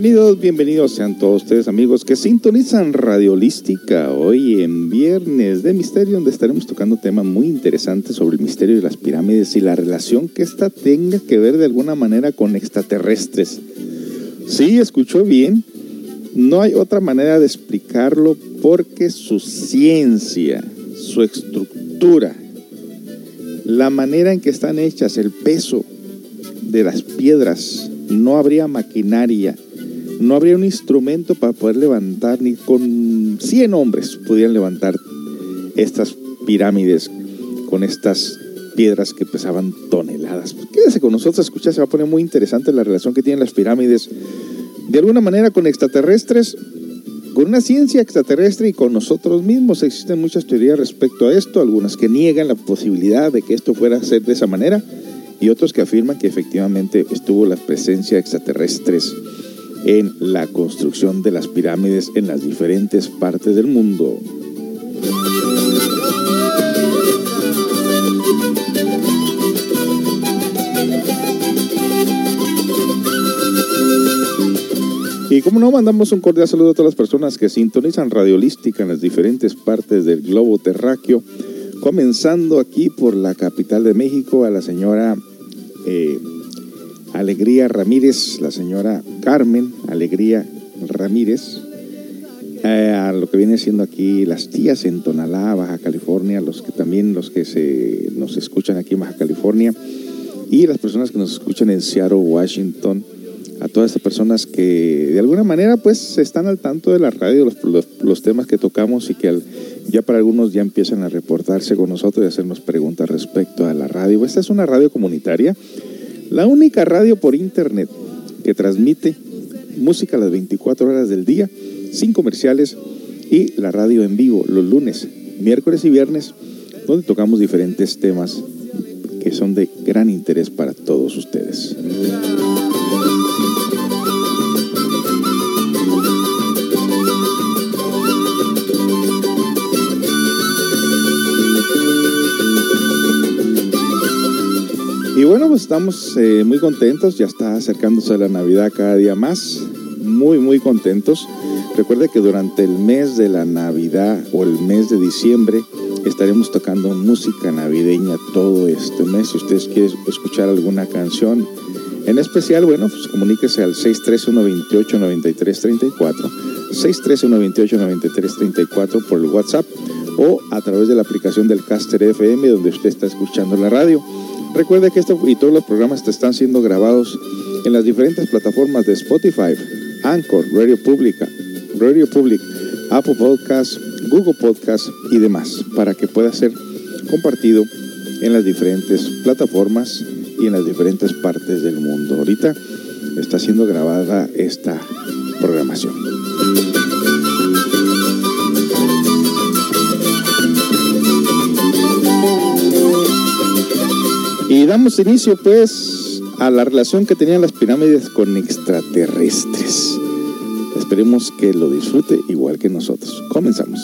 Bienvenidos, bienvenidos sean todos ustedes amigos que sintonizan Radio Holística hoy en Viernes de Misterio donde estaremos tocando temas muy interesantes sobre el misterio de las pirámides y la relación que ésta tenga que ver de alguna manera con extraterrestres. Sí, escuchó bien, no hay otra manera de explicarlo porque su ciencia, su estructura, la manera en que están hechas, el peso de las piedras, no habría maquinaria, no habría un instrumento para poder levantar, ni con 100 hombres pudieran levantar estas pirámides con estas piedras que pesaban toneladas. Pues quédese con nosotros a escuchar, se va a poner muy interesante la relación que tienen las pirámides de alguna manera con extraterrestres, con una ciencia extraterrestre y con nosotros mismos. Existen muchas teorías respecto a esto, algunas que niegan la posibilidad de que esto fuera a ser de esa manera y otros que afirman que efectivamente estuvo la presencia extraterrestres en la construcción de las pirámides en las diferentes partes del mundo. Y como no, mandamos un cordial saludo a todas las personas que sintonizan Radiolística en las diferentes partes del globo terráqueo, comenzando aquí por la capital de México a la señora eh, Alegría Ramírez, la señora Carmen Alegría Ramírez, eh, a lo que viene siendo aquí las tías en Tonalá, Baja California, los que también los que se nos escuchan aquí en Baja California y las personas que nos escuchan en Seattle, Washington, a todas estas personas que de alguna manera pues están al tanto de la radio, los, los temas que tocamos y que ya para algunos ya empiezan a reportarse con nosotros y hacernos preguntas respecto a la radio. Esta es una radio comunitaria la única radio por internet que transmite música las 24 horas del día, sin comerciales y la radio en vivo los lunes, miércoles y viernes, donde tocamos diferentes temas que son de gran interés para todos ustedes. Pues estamos eh, muy contentos, ya está acercándose la Navidad cada día más, muy, muy contentos. Recuerde que durante el mes de la Navidad o el mes de diciembre estaremos tocando música navideña todo este mes. Si ustedes quieren escuchar alguna canción en especial, bueno, pues comuníquese al 631-28-93-34, 631-28-93-34 por el WhatsApp o a través de la aplicación del Caster FM donde usted está escuchando la radio. Recuerde que esto y todos los programas te están siendo grabados en las diferentes plataformas de Spotify, Anchor, Radio Pública, Radio Public, Apple Podcasts, Google Podcasts y demás, para que pueda ser compartido en las diferentes plataformas y en las diferentes partes del mundo. Ahorita está siendo grabada esta programación. Y damos inicio pues a la relación que tenían las pirámides con extraterrestres. Esperemos que lo disfrute igual que nosotros. Comenzamos.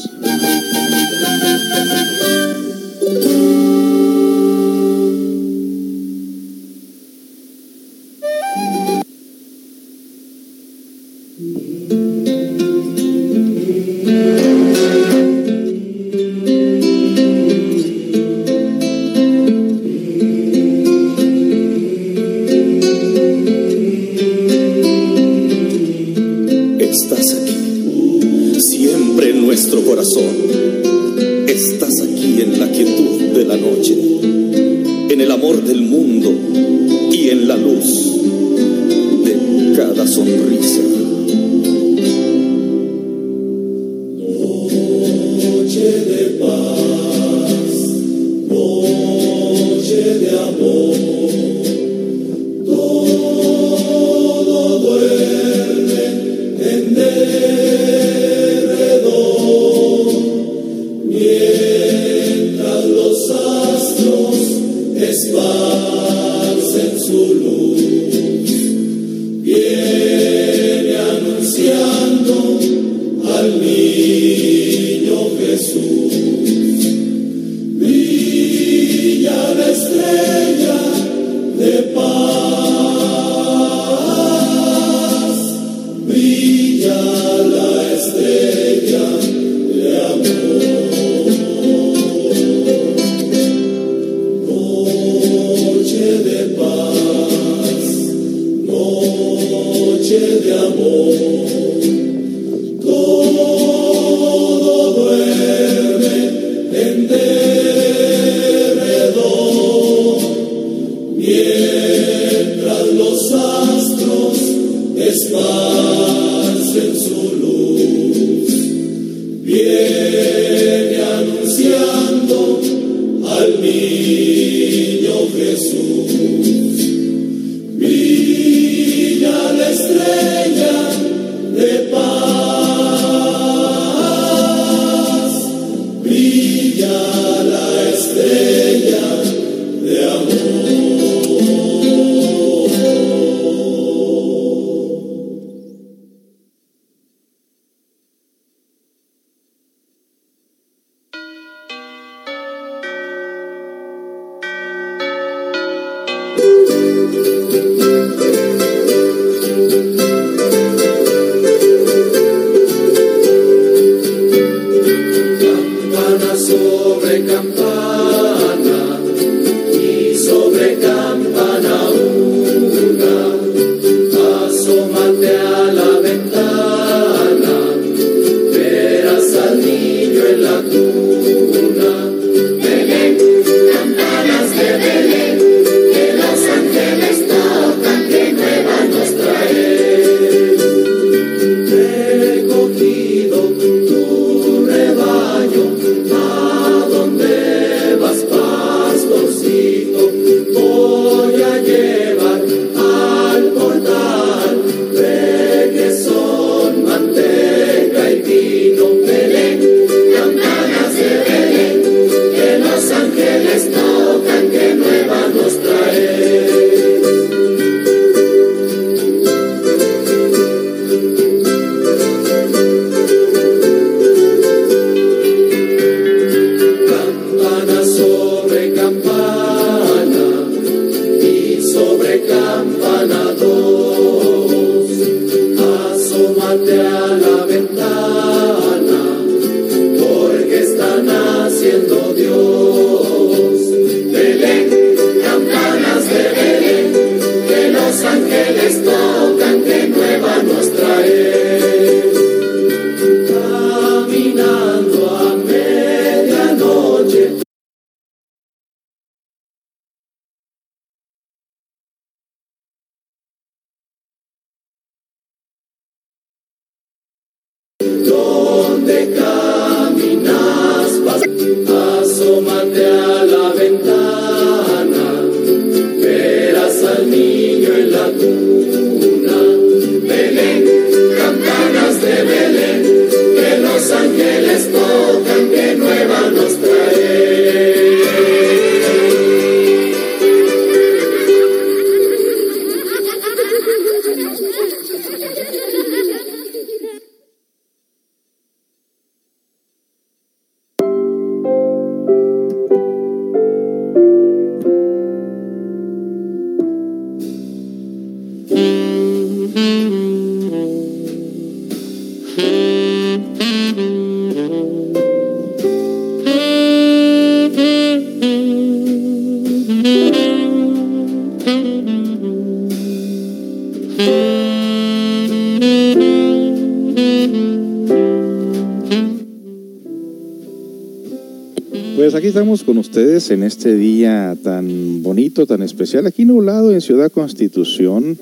Ustedes en este día tan bonito, tan especial, aquí nublado en Ciudad Constitución,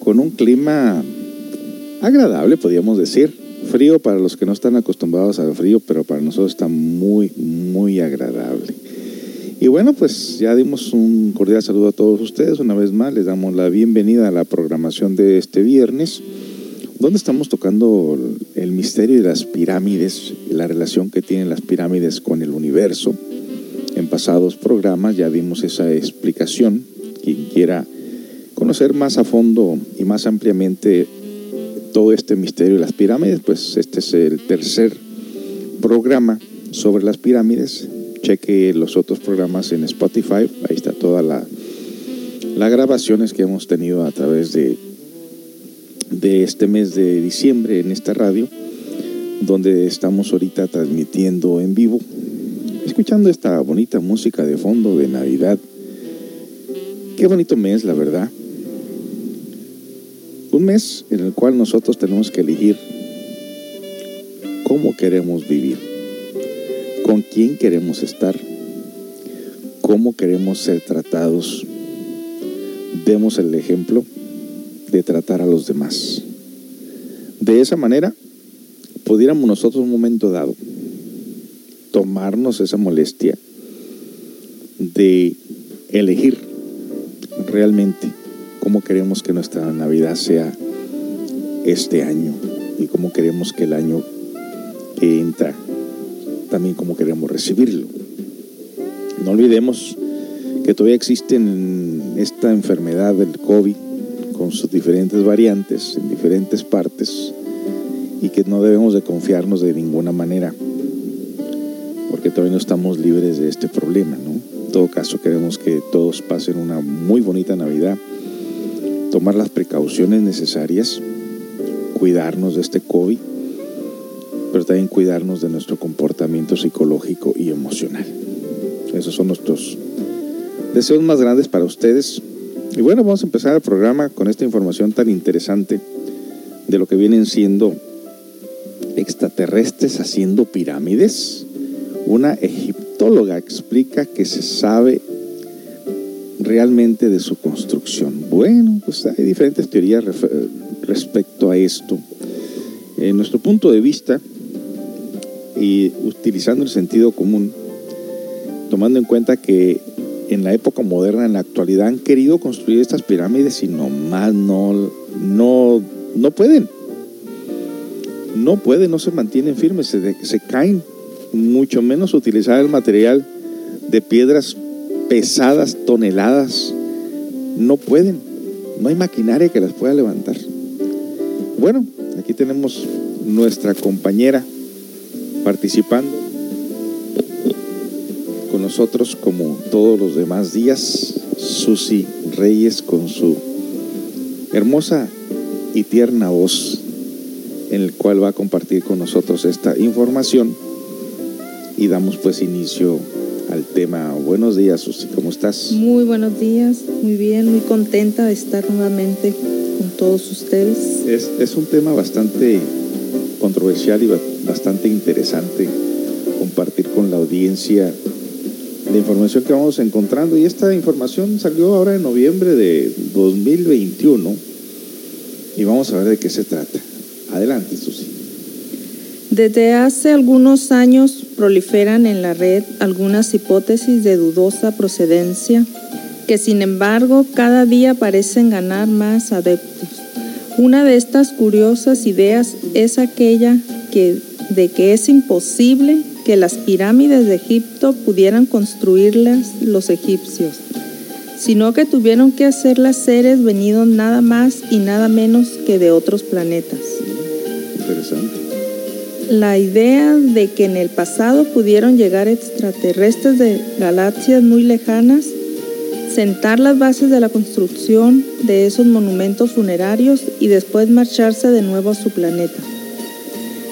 con un clima agradable, podríamos decir. Frío para los que no están acostumbrados al frío, pero para nosotros está muy, muy agradable. Y bueno, pues ya dimos un cordial saludo a todos ustedes. Una vez más, les damos la bienvenida a la programación de este viernes, donde estamos tocando el misterio de las pirámides, la relación que tienen las pirámides con el universo en pasados programas ya dimos esa explicación. Quien quiera conocer más a fondo y más ampliamente todo este misterio de las pirámides, pues este es el tercer programa sobre las pirámides. Cheque los otros programas en Spotify, ahí está toda la las grabaciones que hemos tenido a través de, de este mes de diciembre en esta radio, donde estamos ahorita transmitiendo en vivo escuchando esta bonita música de fondo de Navidad Qué bonito mes, la verdad. Un mes en el cual nosotros tenemos que elegir cómo queremos vivir, con quién queremos estar, cómo queremos ser tratados. Demos el ejemplo de tratar a los demás. De esa manera, pudiéramos nosotros un momento dado tomarnos esa molestia de elegir realmente cómo queremos que nuestra Navidad sea este año y cómo queremos que el año que entra, también cómo queremos recibirlo. No olvidemos que todavía existe esta enfermedad del COVID con sus diferentes variantes en diferentes partes y que no debemos de confiarnos de ninguna manera porque todavía no estamos libres de este problema, ¿no? En todo caso queremos que todos pasen una muy bonita Navidad, tomar las precauciones necesarias, cuidarnos de este COVID, pero también cuidarnos de nuestro comportamiento psicológico y emocional. Esos son nuestros deseos más grandes para ustedes. Y bueno, vamos a empezar el programa con esta información tan interesante de lo que vienen siendo extraterrestres haciendo pirámides. Una egiptóloga explica que se sabe realmente de su construcción. Bueno, pues hay diferentes teorías respecto a esto. En nuestro punto de vista, y utilizando el sentido común, tomando en cuenta que en la época moderna, en la actualidad, han querido construir estas pirámides y nomás no, no, no pueden. No pueden, no se mantienen firmes, se, se caen. Mucho menos utilizar el material de piedras pesadas, toneladas. No pueden. No hay maquinaria que las pueda levantar. Bueno, aquí tenemos nuestra compañera participando con nosotros como todos los demás días, Susi Reyes con su hermosa y tierna voz en el cual va a compartir con nosotros esta información y damos pues inicio al tema. Buenos días, Susi, ¿cómo estás? Muy buenos días, muy bien, muy contenta de estar nuevamente con todos ustedes. Es, es un tema bastante controversial y bastante interesante compartir con la audiencia la información que vamos encontrando. Y esta información salió ahora en noviembre de 2021 y vamos a ver de qué se trata. Adelante, Susi. Desde hace algunos años proliferan en la red algunas hipótesis de dudosa procedencia que sin embargo cada día parecen ganar más adeptos. Una de estas curiosas ideas es aquella que, de que es imposible que las pirámides de Egipto pudieran construirlas los egipcios, sino que tuvieron que hacerlas seres venidos nada más y nada menos que de otros planetas. Interesante. La idea de que en el pasado pudieron llegar extraterrestres de galaxias muy lejanas, sentar las bases de la construcción de esos monumentos funerarios y después marcharse de nuevo a su planeta.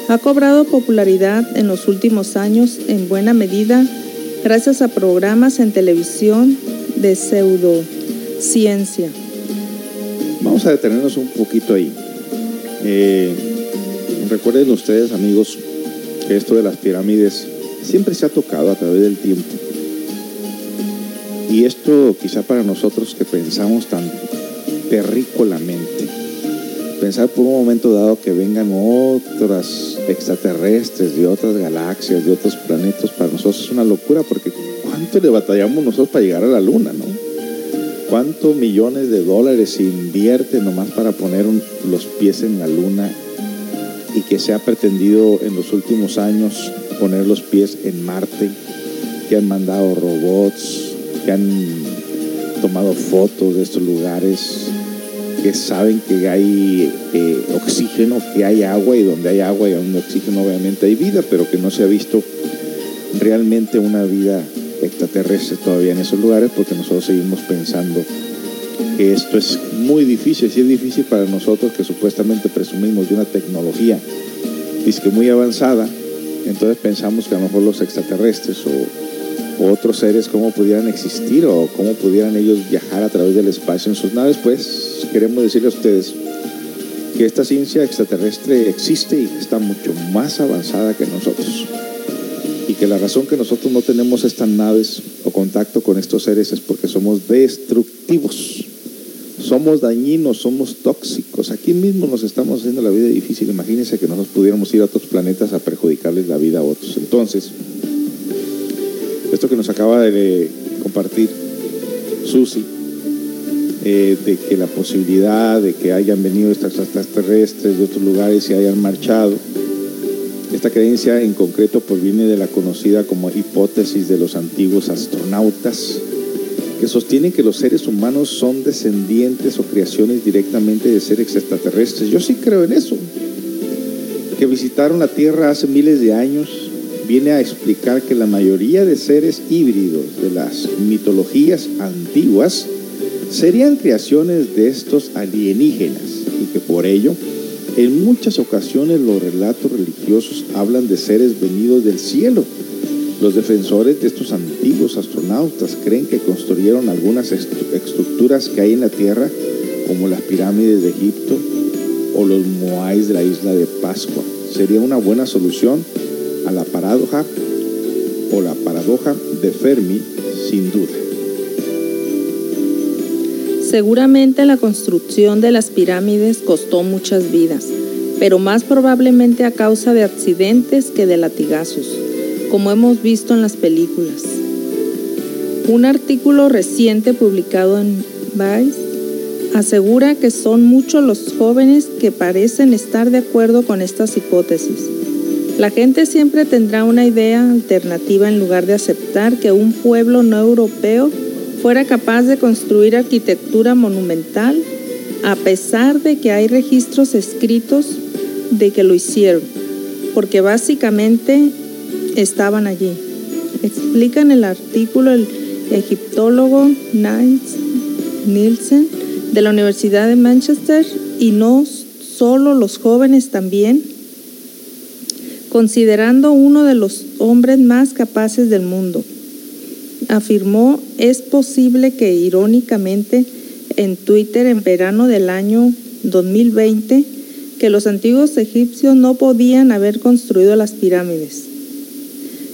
Ha cobrado popularidad en los últimos años en buena medida gracias a programas en televisión de pseudociencia. Vamos a detenernos un poquito ahí. Eh, recuerden ustedes, amigos, que esto de las pirámides siempre se ha tocado a través del tiempo. Y esto quizá para nosotros que pensamos tan terrícolamente, pensar por un momento dado que vengan otras extraterrestres de otras galaxias, de otros planetas, para nosotros es una locura porque ¿cuánto le batallamos nosotros para llegar a la luna, no? ¿Cuántos millones de dólares se invierte nomás para poner los pies en la luna y que se ha pretendido en los últimos años poner los pies en Marte, que han mandado robots, que han tomado fotos de estos lugares, que saben que hay eh, oxígeno, que hay agua y donde hay agua y donde hay oxígeno obviamente hay vida, pero que no se ha visto realmente una vida extraterrestre todavía en esos lugares porque nosotros seguimos pensando que esto es muy difícil, si es difícil para nosotros que supuestamente presumimos de una tecnología muy avanzada, entonces pensamos que a lo mejor los extraterrestres o otros seres cómo pudieran existir o cómo pudieran ellos viajar a través del espacio en sus naves, pues queremos decirle a ustedes que esta ciencia extraterrestre existe y está mucho más avanzada que nosotros. Que la razón que nosotros no tenemos estas naves o contacto con estos seres es porque somos destructivos. Somos dañinos, somos tóxicos. Aquí mismo nos estamos haciendo la vida difícil. Imagínense que nosotros pudiéramos ir a otros planetas a perjudicarles la vida a otros. Entonces, esto que nos acaba de compartir Susi, eh, de que la posibilidad de que hayan venido extraterrestres de otros lugares y hayan marchado, esta creencia en concreto proviene de la conocida como hipótesis de los antiguos astronautas, que sostienen que los seres humanos son descendientes o creaciones directamente de seres extraterrestres. Yo sí creo en eso, que visitaron la Tierra hace miles de años viene a explicar que la mayoría de seres híbridos de las mitologías antiguas serían creaciones de estos alienígenas y que por ello en muchas ocasiones los relatos religiosos hablan de seres venidos del cielo. Los defensores de estos antiguos astronautas creen que construyeron algunas estructuras que hay en la Tierra, como las pirámides de Egipto o los moais de la isla de Pascua. Sería una buena solución a la paradoja o la paradoja de Fermi, sin duda. Seguramente la construcción de las pirámides costó muchas vidas, pero más probablemente a causa de accidentes que de latigazos, como hemos visto en las películas. Un artículo reciente publicado en Vice asegura que son muchos los jóvenes que parecen estar de acuerdo con estas hipótesis. La gente siempre tendrá una idea alternativa en lugar de aceptar que un pueblo no europeo fuera capaz de construir arquitectura monumental a pesar de que hay registros escritos de que lo hicieron, porque básicamente estaban allí. Explica en el artículo el egiptólogo Nielsen de la Universidad de Manchester y no solo los jóvenes también considerando uno de los hombres más capaces del mundo. Afirmó, es posible que irónicamente en Twitter en verano del año 2020, que los antiguos egipcios no podían haber construido las pirámides.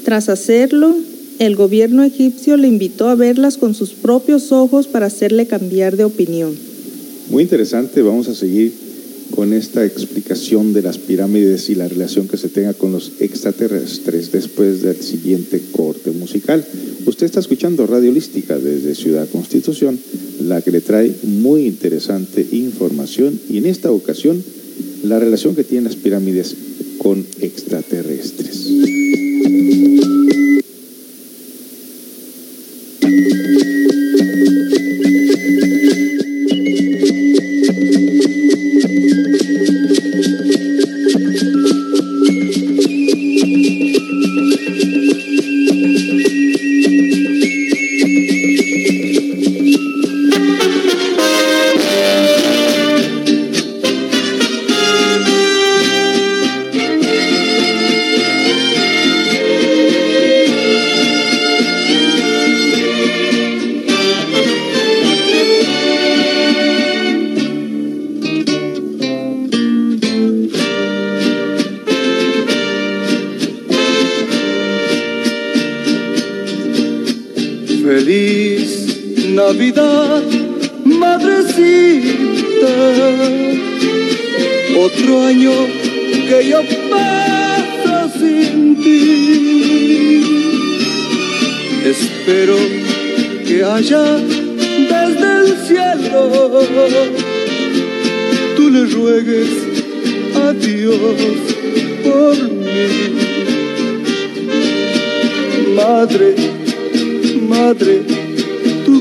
Tras hacerlo, el gobierno egipcio le invitó a verlas con sus propios ojos para hacerle cambiar de opinión. Muy interesante, vamos a seguir con esta explicación de las pirámides y la relación que se tenga con los extraterrestres después del siguiente corte musical. Usted está escuchando Radio Lística desde Ciudad Constitución, la que le trae muy interesante información y en esta ocasión la relación que tienen las pirámides con extraterrestres. Navidad, madrecita, otro año que yo paso sin ti. Espero que haya desde el cielo tú le ruegues a Dios por mí. Madre, madre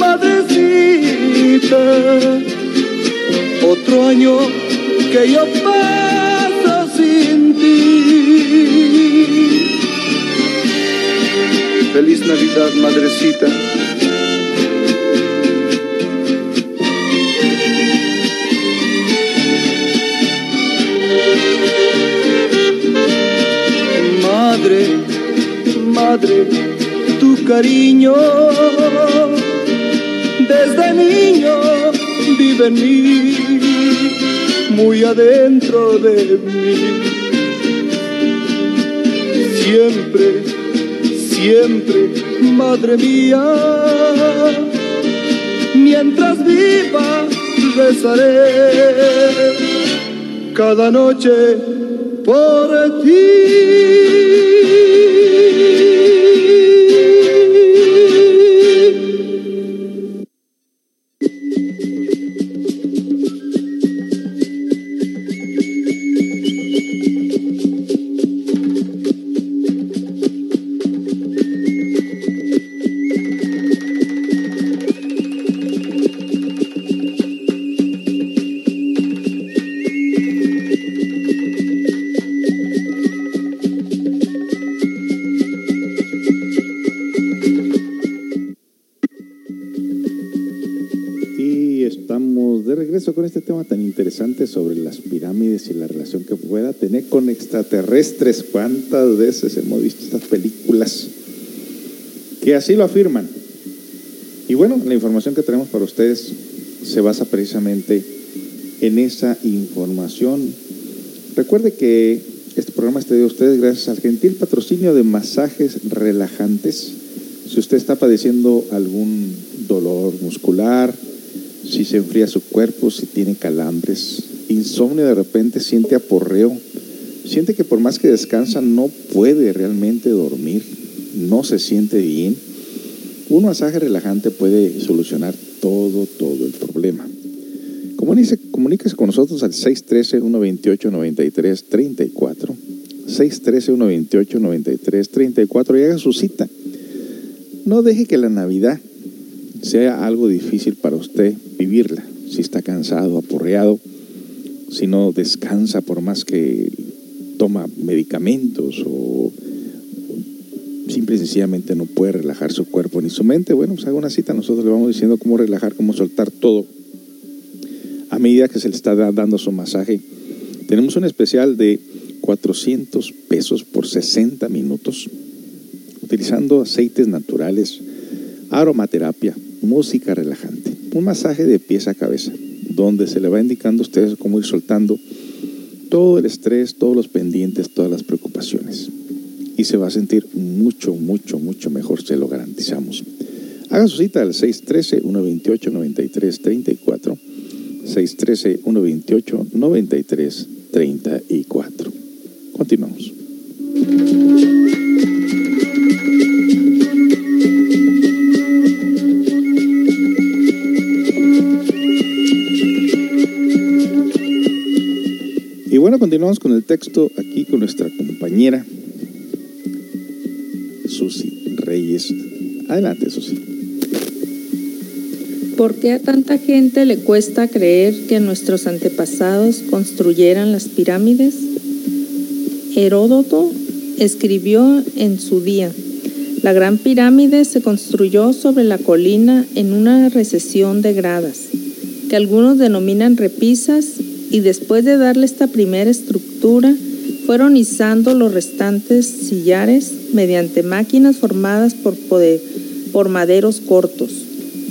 madrecita. Otro año que yo paso sin ti. Feliz Navidad, madrecita. Madre, madre, tu cariño desde niño vive en mí, muy adentro de mí. Siempre, siempre, madre mía, mientras viva rezaré cada noche por ti. Sobre las pirámides y la relación que pueda tener con extraterrestres. ¿Cuántas veces hemos visto estas películas que así lo afirman? Y bueno, la información que tenemos para ustedes se basa precisamente en esa información. Recuerde que este programa está de ustedes gracias al gentil patrocinio de masajes relajantes. Si usted está padeciendo algún dolor muscular, si se enfría su cuerpo, si tiene calambres, insomnio de repente, siente aporreo, siente que por más que descansa no puede realmente dormir, no se siente bien, un masaje relajante puede solucionar todo, todo el problema. Comuníquese, comuníquese con nosotros al 613-128-93-34, 613-128-93-34 y haga su cita. No deje que la Navidad sea algo difícil para usted vivirla. Si está cansado, aporreado, si no descansa por más que toma medicamentos o simple y sencillamente no puede relajar su cuerpo ni su mente, bueno, pues haga una cita, nosotros le vamos diciendo cómo relajar, cómo soltar todo. A medida que se le está dando su masaje, tenemos un especial de 400 pesos por 60 minutos, utilizando aceites naturales, aromaterapia, música relajante, un masaje de pies a cabeza, donde se le va indicando a ustedes cómo ir soltando todo el estrés, todos los pendientes, todas las preocupaciones. Y se va a sentir mucho, mucho, mucho mejor, se lo garantizamos. Haga su cita al 613-128-9334, 613-128-9334. Continuamos. Continuamos con el texto aquí con nuestra compañera Susi Reyes. Adelante, Susi. ¿Por qué a tanta gente le cuesta creer que nuestros antepasados construyeran las pirámides? Heródoto escribió en su día, la gran pirámide se construyó sobre la colina en una recesión de gradas, que algunos denominan repisas, y después de darle esta primera estructura, fueron izando los restantes sillares mediante máquinas formadas por, maderos cortos,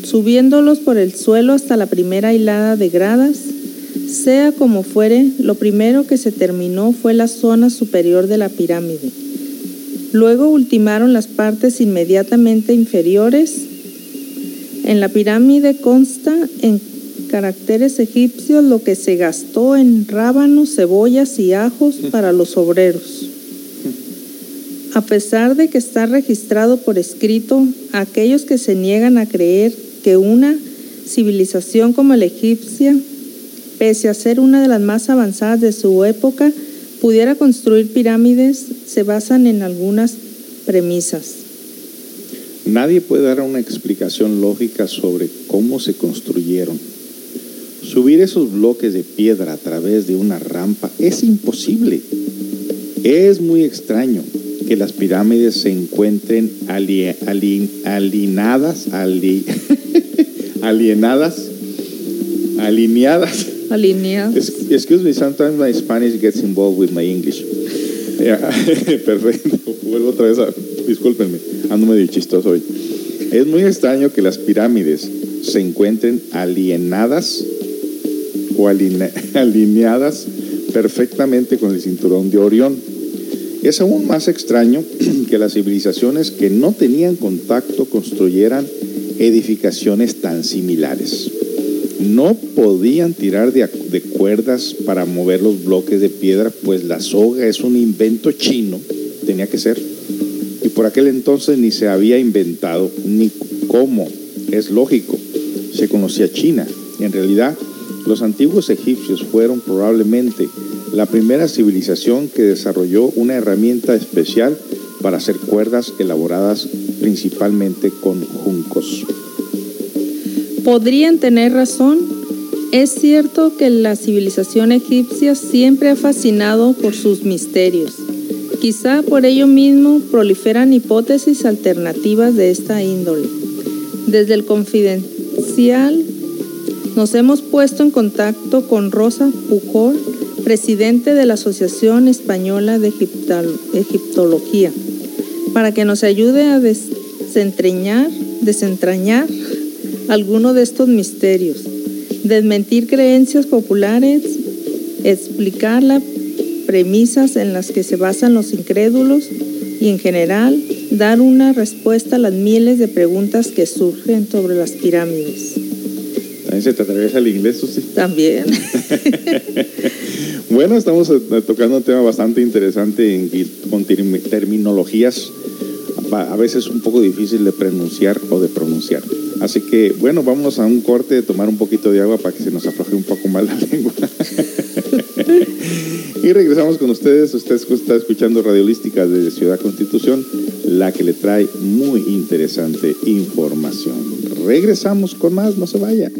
subiéndolos por el suelo hasta la primera hilada de gradas. Sea como fuere, lo primero que se terminó fue la zona superior de la pirámide. Luego ultimaron las partes inmediatamente inferiores. En la pirámide consta en caracteres egipcios lo que se gastó en rábanos, cebollas y ajos para los obreros. A pesar de que está registrado por escrito, aquellos que se niegan a creer que una civilización como la egipcia, pese a ser una de las más avanzadas de su época, pudiera construir pirámides, se basan en algunas premisas. Nadie puede dar una explicación lógica sobre cómo se construyeron. Subir esos bloques de piedra a través de una rampa es imposible. Es muy extraño que las pirámides se encuentren alienadas, alienadas, alineadas. Alineadas. excuse me, sometimes my Spanish gets involved with my English. perfecto. Vuelvo otra vez a. Discúlpenme, ando medio chistoso hoy. Es muy extraño que las pirámides se encuentren alienadas alineadas perfectamente con el cinturón de Orión es aún más extraño que las civilizaciones que no tenían contacto construyeran edificaciones tan similares. No podían tirar de, cuerdas para mover los bloques de piedra, pues la soga es un invento chino, tenía que ser. Y por aquel entonces ni se había inventado, ni cómo, es lógico, se conocía China. En realidad, los antiguos egipcios fueron probablemente la primera civilización que desarrolló una herramienta especial para hacer cuerdas elaboradas principalmente con juncos. Podrían tener razón. Es cierto que la civilización egipcia siempre ha fascinado por sus misterios. Quizá por ello mismo proliferan hipótesis alternativas de esta índole. Desde el confidencial nos hemos puesto en contacto con Rosa Pujol, presidente de la Asociación Española de Egiptología, para que nos ayude a desentrañar, desentrañar alguno de estos misterios, desmentir creencias populares, explicar las premisas en las que se basan los incrédulos y en general dar una respuesta a las miles de preguntas que surgen sobre las pirámides. ¿También se te atraviesa el inglés, Susi? También. Bueno, estamos eh, tocando un tema bastante interesante con terminologías a veces un poco difícil de pronunciar o de pronunciar. Así que, bueno, vamos a un corte, tomar un poquito de agua para que se nos afloje un poco más la lengua. y regresamos con ustedes. Usted está escuchando Radiolística de Ciudad Constitución, la que le trae muy interesante información. Regresamos con más, no se vaya.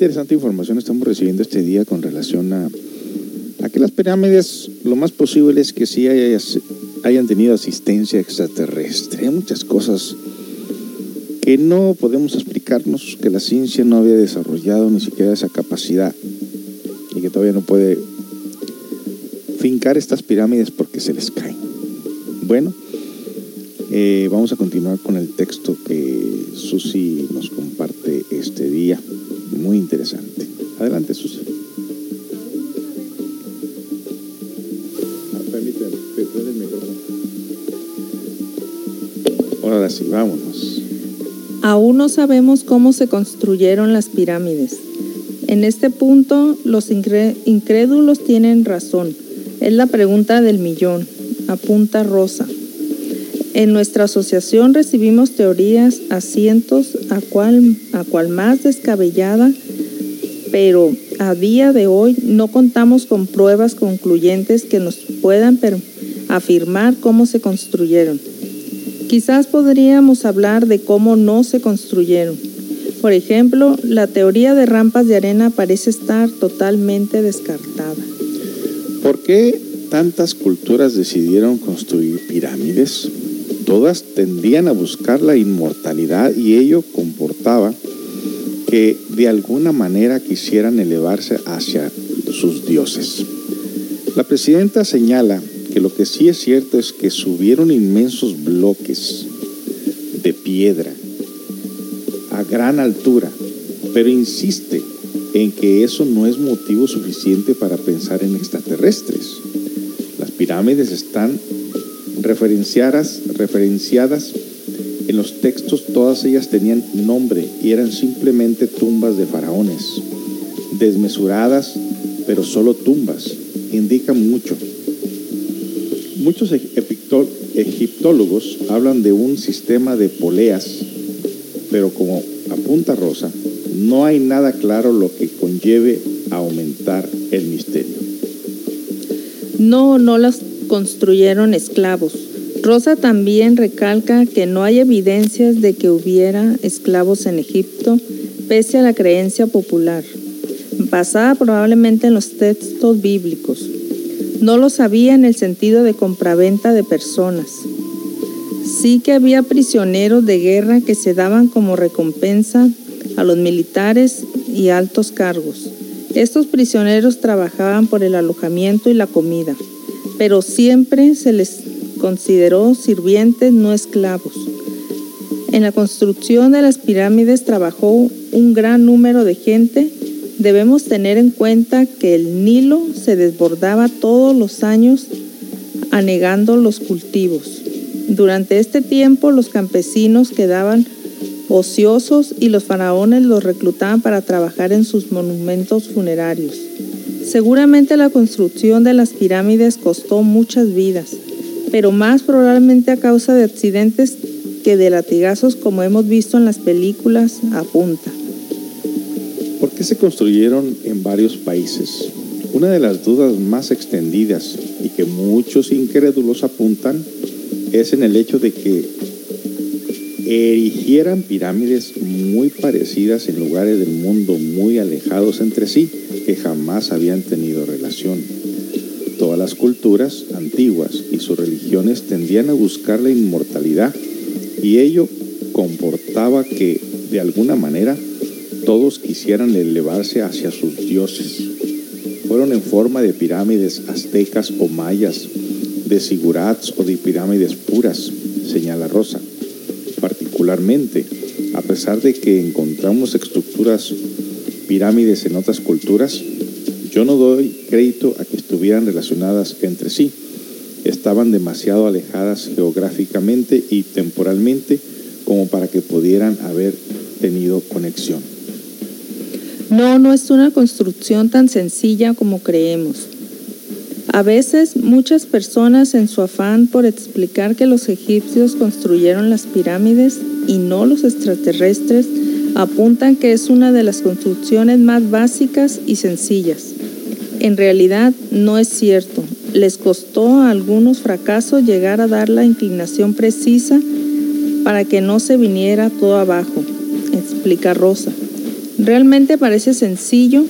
Interesante información estamos recibiendo este día con relación a, que las pirámides, lo más posible es que sí hayan tenido asistencia extraterrestre. Hay muchas cosas que no podemos explicarnos, que la ciencia no había desarrollado ni siquiera esa capacidad y que todavía no puede fincar estas pirámides porque se les caen. Bueno, eh, vamos a continuar con el texto que Susi nos comparte vámonos. Aún no sabemos cómo se construyeron las pirámides. En este punto, los incrédulos tienen razón. Es la pregunta del millón. Apunta Rosa. En nuestra asociación recibimos teorías a cientos, a cual, a cual más descabellada, pero a día de hoy no contamos con pruebas concluyentes que nos puedan afirmar cómo se construyeron. Quizás podríamos hablar de cómo no se construyeron. Por ejemplo, la teoría de rampas de arena parece estar totalmente descartada. ¿Por qué tantas culturas decidieron construir pirámides? todas tendían a buscar la inmortalidad y ello comportaba que de alguna manera quisieran elevarse hacia sus dioses. La presidenta señala que lo que sí es cierto es que subieron inmensos bloques de piedra a gran altura, pero insiste en que eso no es motivo suficiente para pensar en extraterrestres. Las pirámides están referenciadas, referenciadas en los textos, todas ellas tenían nombre y eran simplemente tumbas de faraones, desmesuradas, pero solo tumbas, indican mucho. Muchos egiptólogos hablan de un sistema de poleas, pero como apunta Rosa, no hay nada claro lo que conlleve aumentar el misterio. No, no las construyeron esclavos. Rosa también recalca que no hay evidencias de que hubiera esclavos en Egipto, pese a la creencia popular, basada probablemente en los textos bíblicos. No lo sabía en el sentido de compraventa de personas. Sí que había prisioneros de guerra que se daban como recompensa a los militares y altos cargos. Estos prisioneros trabajaban por el alojamiento y la comida pero siempre se les consideró sirvientes, no esclavos. En la construcción de las pirámides trabajó un gran número de gente. Debemos tener en cuenta que el Nilo se desbordaba todos los años anegando los cultivos. Durante este tiempo los campesinos quedaban ociosos y los faraones los reclutaban para trabajar en sus monumentos funerarios. Seguramente la construcción de las pirámides costó muchas vidas, pero más probablemente a causa de accidentes que de latigazos como hemos visto en las películas apunta. ¿Por qué se construyeron en varios países? Una de las dudas más extendidas y que muchos incrédulos apuntan es en el hecho de que erigieran pirámides muy parecidas en lugares del mundo muy alejados entre sí que jamás habían tenido relación. Todas las culturas antiguas y sus religiones tendían a buscar la inmortalidad y ello comportaba que, de alguna manera, todos quisieran elevarse hacia sus dioses. Fueron en forma de pirámides aztecas o mayas, de sigurats o de pirámides puras, señala Rosa. Particularmente, a pesar de que encontramos estructuras pirámides en otras culturas, yo no doy crédito a que estuvieran relacionadas entre sí. Estaban demasiado alejadas geográficamente y temporalmente como para que pudieran haber tenido conexión. No, no es una construcción tan sencilla como creemos. A veces muchas personas en su afán por explicar que los egipcios construyeron las pirámides y no los extraterrestres, apuntan que es una de las construcciones más básicas y sencillas. En realidad no es cierto. Les costó a algunos fracasos llegar a dar la inclinación precisa para que no se viniera todo abajo. explica Rosa. Realmente parece sencillo.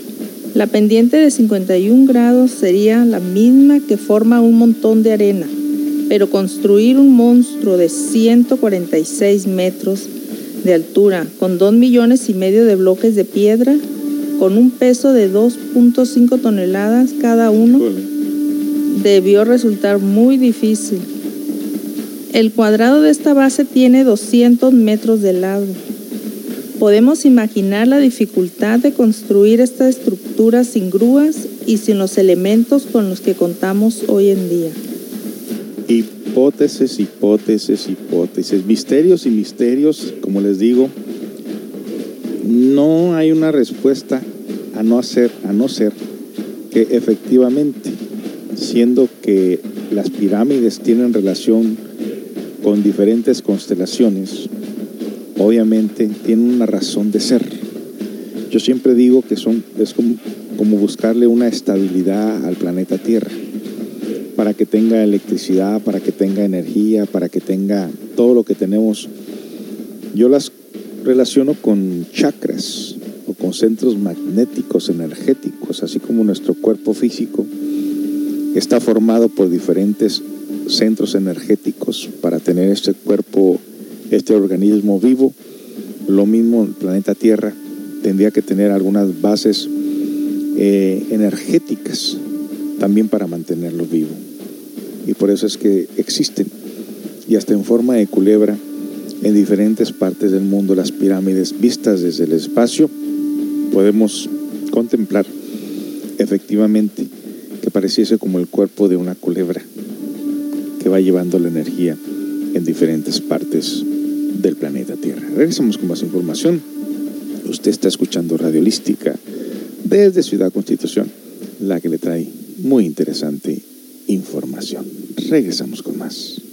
La pendiente de 51 grados sería la misma que forma un montón de arena, pero construir un monstruo de 146 metros de altura con 2 millones y medio de bloques de piedra con un peso de 2.5 toneladas cada uno debió resultar muy difícil. El cuadrado de esta base tiene 200 metros de lado. Podemos imaginar la dificultad de construir esta estructura sin grúas y sin los elementos con los que contamos hoy en día. Hipótesis, hipótesis, hipótesis, misterios y misterios, como les digo, no hay una respuesta a no hacer, a no ser que efectivamente, siendo que las pirámides tienen relación con diferentes constelaciones, obviamente tienen una razón de ser. Yo siempre digo que son, es como, como buscarle una estabilidad al planeta Tierra, para que tenga electricidad, para que tenga energía, para que tenga todo lo que tenemos. Yo las relaciono con chakras o con centros magnéticos energéticos, así como nuestro cuerpo físico está formado por diferentes centros energéticos para tener este cuerpo, este organismo vivo. Lo mismo el planeta Tierra tendría que tener algunas bases eh, energéticas también para mantenerlo vivo. Y por eso es que existen, y hasta en forma de culebra, en diferentes partes del mundo, las pirámides vistas desde el espacio, podemos contemplar efectivamente que pareciese como el cuerpo de una culebra que va llevando la energía en diferentes partes del planeta Tierra. Regresamos con más información. Usted está escuchando Radiolística desde Ciudad Constitución, la que le trae muy interesante información. Regresamos con más.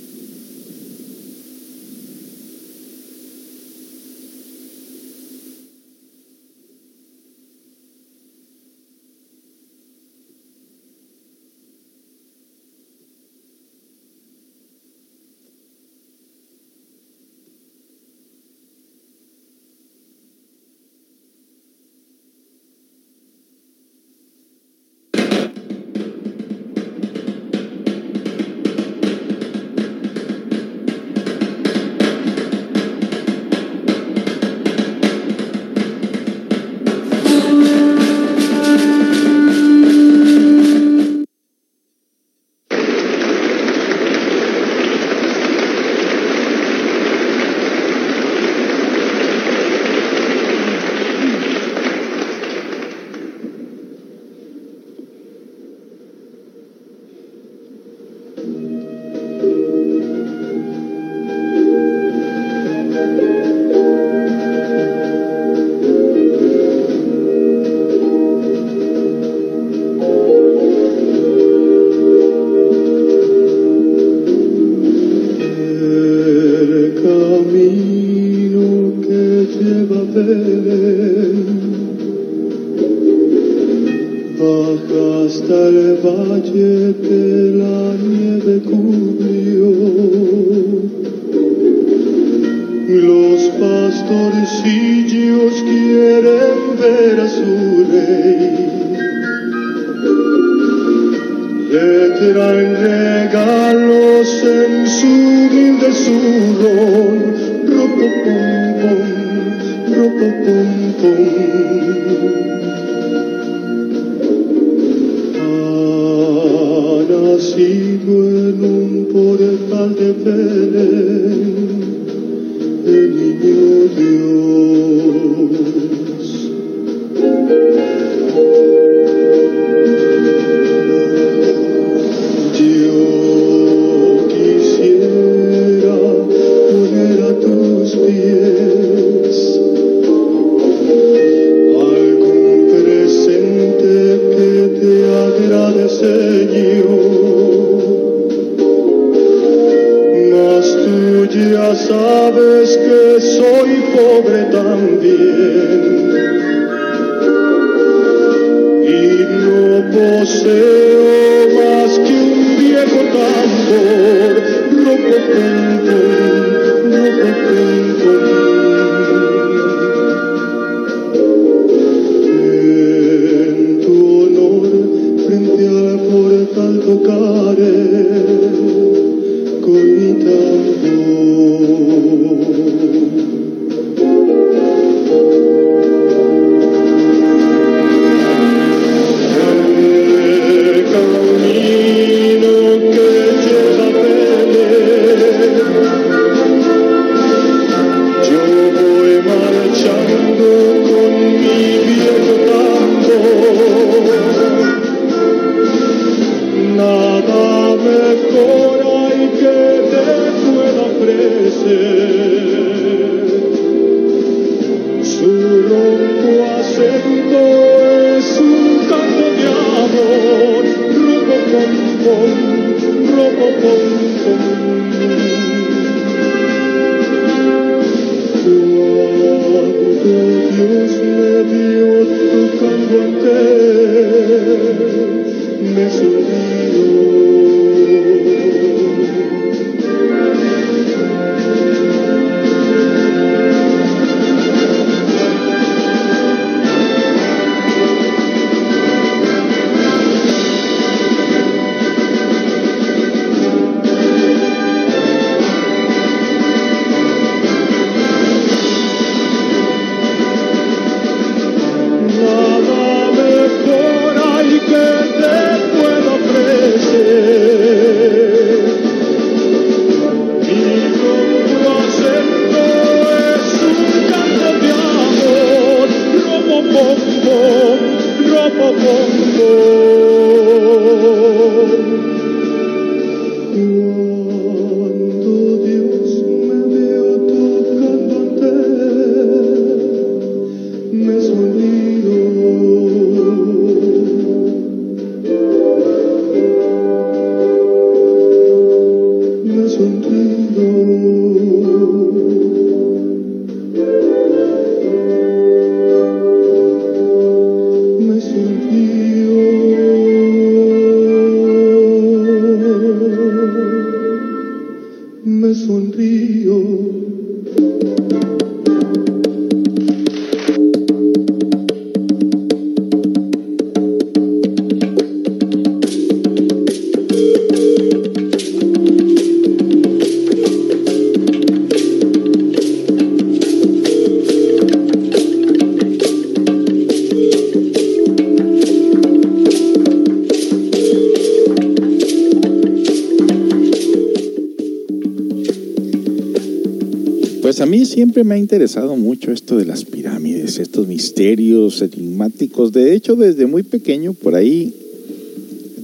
Me ha interesado mucho esto de las pirámides, estos misterios enigmáticos. De hecho, desde muy pequeño, por ahí,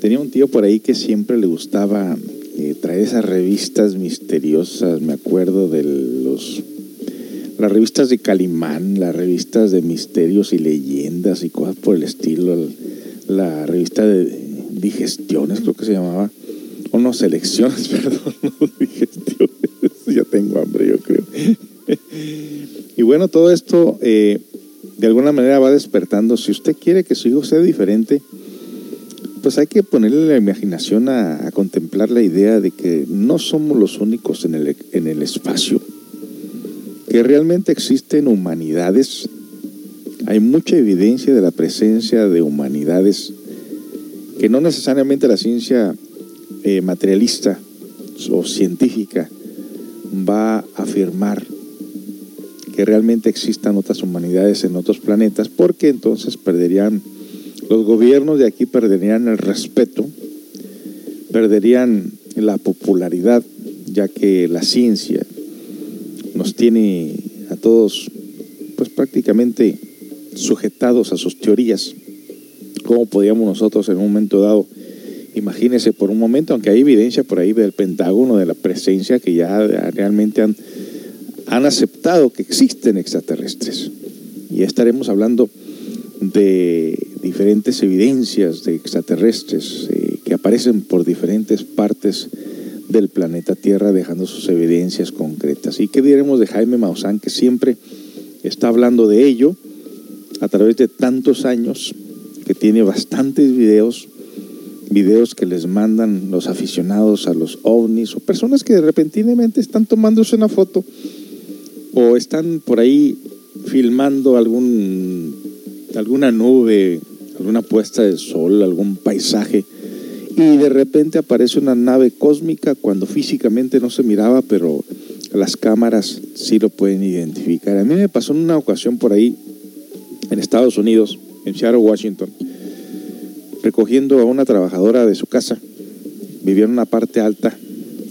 tenía un tío por ahí que siempre le gustaba eh, traer esas revistas misteriosas. Me acuerdo de los las revistas de Calimán, las revistas de misterios y leyendas y cosas por el estilo. La revista de digestiones, creo que se llamaba. O no, selecciones, perdón, no digestiones. ya tengo hambre, yo creo. Y bueno, todo esto eh, de alguna manera va despertando. Si usted quiere que su hijo sea diferente, pues hay que ponerle la imaginación a, contemplar la idea de que no somos los únicos en el, en el espacio, que realmente existen humanidades. Hay mucha evidencia de la presencia de humanidades que no necesariamente la ciencia eh, materialista o científica va a afirmar que realmente existan otras humanidades en otros planetas, porque entonces perderían, los gobiernos de aquí perderían el respeto, perderían la popularidad, ya que la ciencia nos tiene a todos pues prácticamente sujetados a sus teorías. ¿Cómo podíamos nosotros en un momento dado, imagínese por un momento, aunque hay evidencia por ahí del Pentágono, de la presencia que ya realmente han han aceptado que existen extraterrestres. Y ya estaremos hablando de diferentes evidencias de extraterrestres eh, que aparecen por diferentes partes del planeta Tierra dejando sus evidencias concretas. ¿Y qué diremos de Jaime Maussan que siempre está hablando de ello a través de tantos años, que tiene bastantes videos, videos que les mandan los aficionados a los ovnis o personas que de repentinamente están tomándose una foto o están por ahí filmando algún, alguna nube, alguna puesta de sol, algún paisaje, y de repente aparece una nave cósmica cuando físicamente no se miraba, pero las cámaras sí lo pueden identificar. A mí me pasó en una ocasión por ahí, en Estados Unidos, en Seattle, Washington, recogiendo a una trabajadora de su casa. Vivía en una parte alta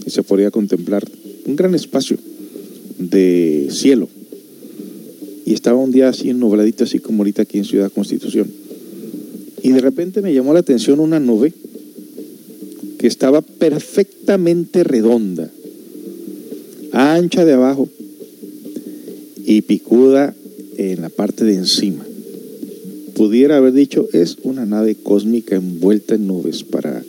y se podía contemplar un gran espacio de cielo. Y estaba un día así nubladito, así como ahorita aquí en Ciudad Constitución. Y de repente me llamó la atención una nube que estaba perfectamente redonda, ancha de abajo y picuda en la parte de encima. Pudiera haber dicho, es una nave cósmica envuelta en nubes para...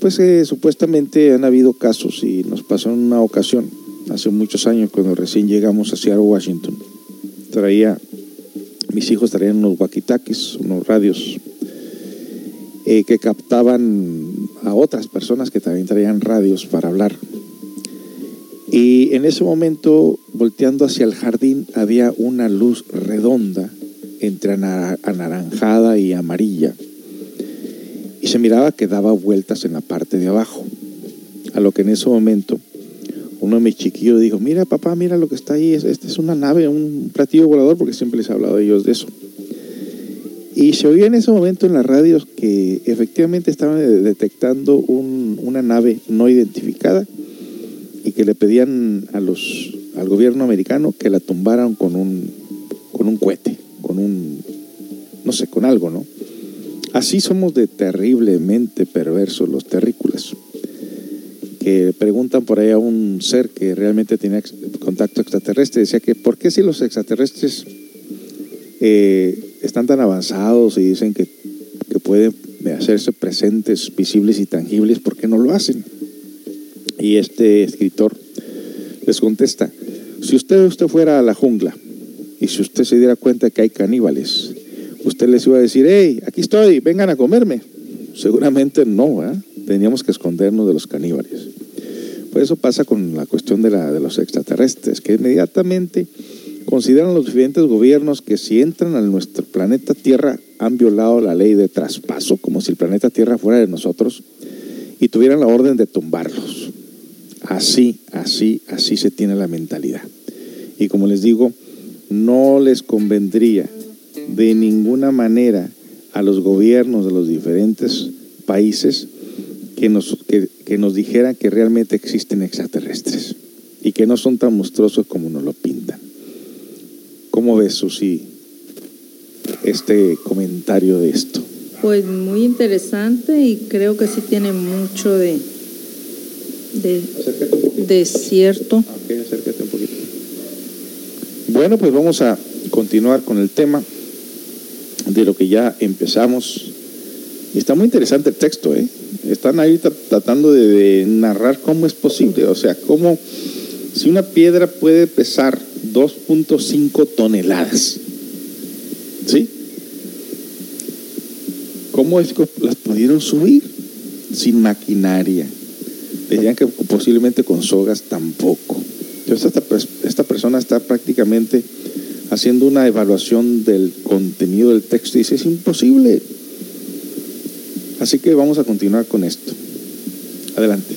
Pues eh, supuestamente han habido casos y nos pasó en una ocasión hace muchos años cuando recién llegamos a Seattle, Washington, traía, mis hijos traían unos wakitakis, unos radios eh, que captaban a otras personas que también traían radios para hablar. Y en ese momento, volteando hacia el jardín, había una luz redonda entre anaranjada y amarilla. Y se miraba que daba vueltas en la parte de abajo. A lo que en ese momento uno de mis chiquillos dijo, mira papá, mira lo que está ahí, esta es una nave, un platillo volador, porque siempre les he hablado de ellos de eso. Y se oía en ese momento en las radios que efectivamente estaban detectando una nave no identificada y que le pedían a los, al gobierno americano que la tumbaran con un, con un cohete, con un, no sé, con algo, ¿no? Así somos de terriblemente perversos los terrícolas que preguntan por ahí a un ser que realmente tenía contacto extraterrestre, decía que ¿por qué si los extraterrestres eh, están tan avanzados y dicen que, que pueden hacerse presentes, visibles y tangibles, ¿por qué no lo hacen? Y este escritor les contesta, si usted, usted fuera a la jungla y si usted se diera cuenta que hay caníbales, usted les iba a decir, hey, aquí estoy, vengan a comerme. Seguramente no, ¿eh? Teníamos que escondernos de los caníbales. Pues eso pasa con la cuestión de, la, de los extraterrestres, que inmediatamente consideran los diferentes gobiernos que si entran a nuestro planeta Tierra han violado la ley de traspaso, como si el planeta Tierra fuera de nosotros, y tuvieran la orden de tumbarlos. Así, así, así se tiene la mentalidad. Y como les digo, no les convendría de ninguna manera a los gobiernos de los diferentes países que nos, que, nos dijeran que realmente existen extraterrestres y que no son tan monstruosos como nos lo pintan. ¿Cómo ves, Susi, este comentario de esto? Pues muy interesante y creo que sí tiene mucho de, de, cierto. acércate un poquito. Bueno, pues vamos a continuar con el tema de lo que ya empezamos. Y está muy interesante el texto, ¿eh? están ahí tratando de, narrar cómo es posible, o sea, cómo si una piedra puede pesar 2.5 toneladas, ¿sí? ¿Cómo es que las pudieron subir sin maquinaria? Decían que posiblemente con sogas tampoco. Entonces esta, esta persona está prácticamente haciendo una evaluación del contenido del texto y dice, es imposible. Así que vamos a continuar con esto. Adelante.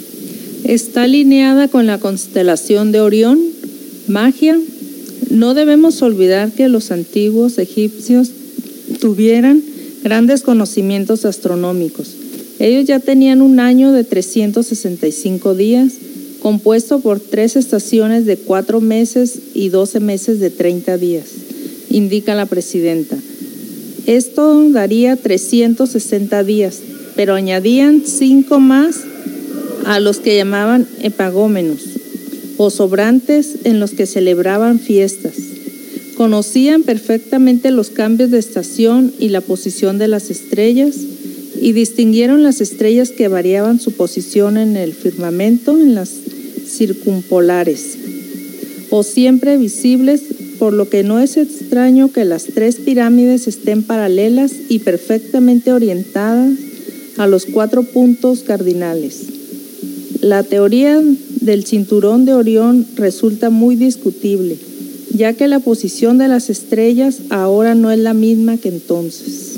Está alineada con la constelación de Orión, magia. No debemos olvidar que los antiguos egipcios tuvieran grandes conocimientos astronómicos. Ellos ya tenían un año de 365 días, compuesto por tres estaciones de cuatro meses y 12 meses de 30 días, indica la presidenta. Esto daría 360 días, pero añadían cinco más a los que llamaban epagómenos o sobrantes en los que celebraban fiestas. Conocían perfectamente los cambios de estación y la posición de las estrellas y distinguieron las estrellas que variaban su posición en el firmamento en las circumpolares o siempre visibles, por lo que no es extraño que las tres pirámides estén paralelas y perfectamente orientadas a los cuatro puntos cardinales. La teoría del cinturón de Orión resulta muy discutible, ya que la posición de las estrellas ahora no es la misma que entonces.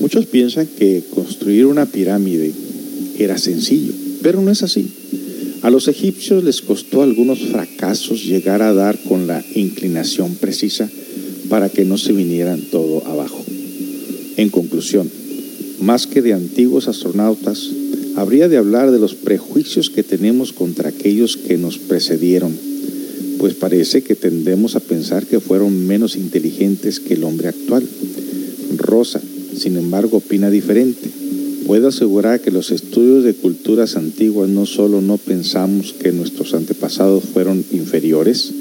Muchos piensan que construir una pirámide era sencillo, pero no es así. A los egipcios les costó algunos fracasos llegar a dar con la inclinación precisa para que no se vinieran todo abajo. En conclusión, más que de antiguos astronautas, habría de hablar de los prejuicios que tenemos contra aquellos que nos precedieron, pues parece que tendemos a pensar que fueron menos inteligentes que el hombre actual. Rosa, sin embargo, opina diferente. Puedo asegurar que los estudios de culturas antiguas no solo no pensamos que nuestros antepasados fueron inferiores,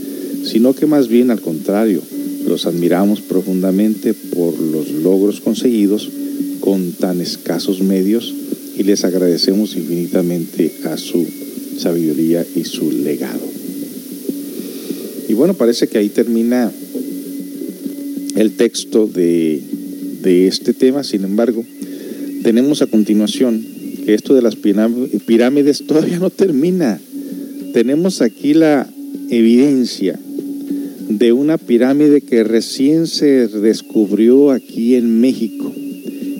sino que más bien al contrario, los admiramos profundamente por los logros conseguidos con tan escasos medios y les agradecemos infinitamente a su sabiduría y su legado. Y bueno, parece que ahí termina el texto de, de este tema. Sin embargo, tenemos a continuación que esto de las pirámides todavía no termina. Tenemos aquí la evidencia de una pirámide que recién se descubrió aquí en México.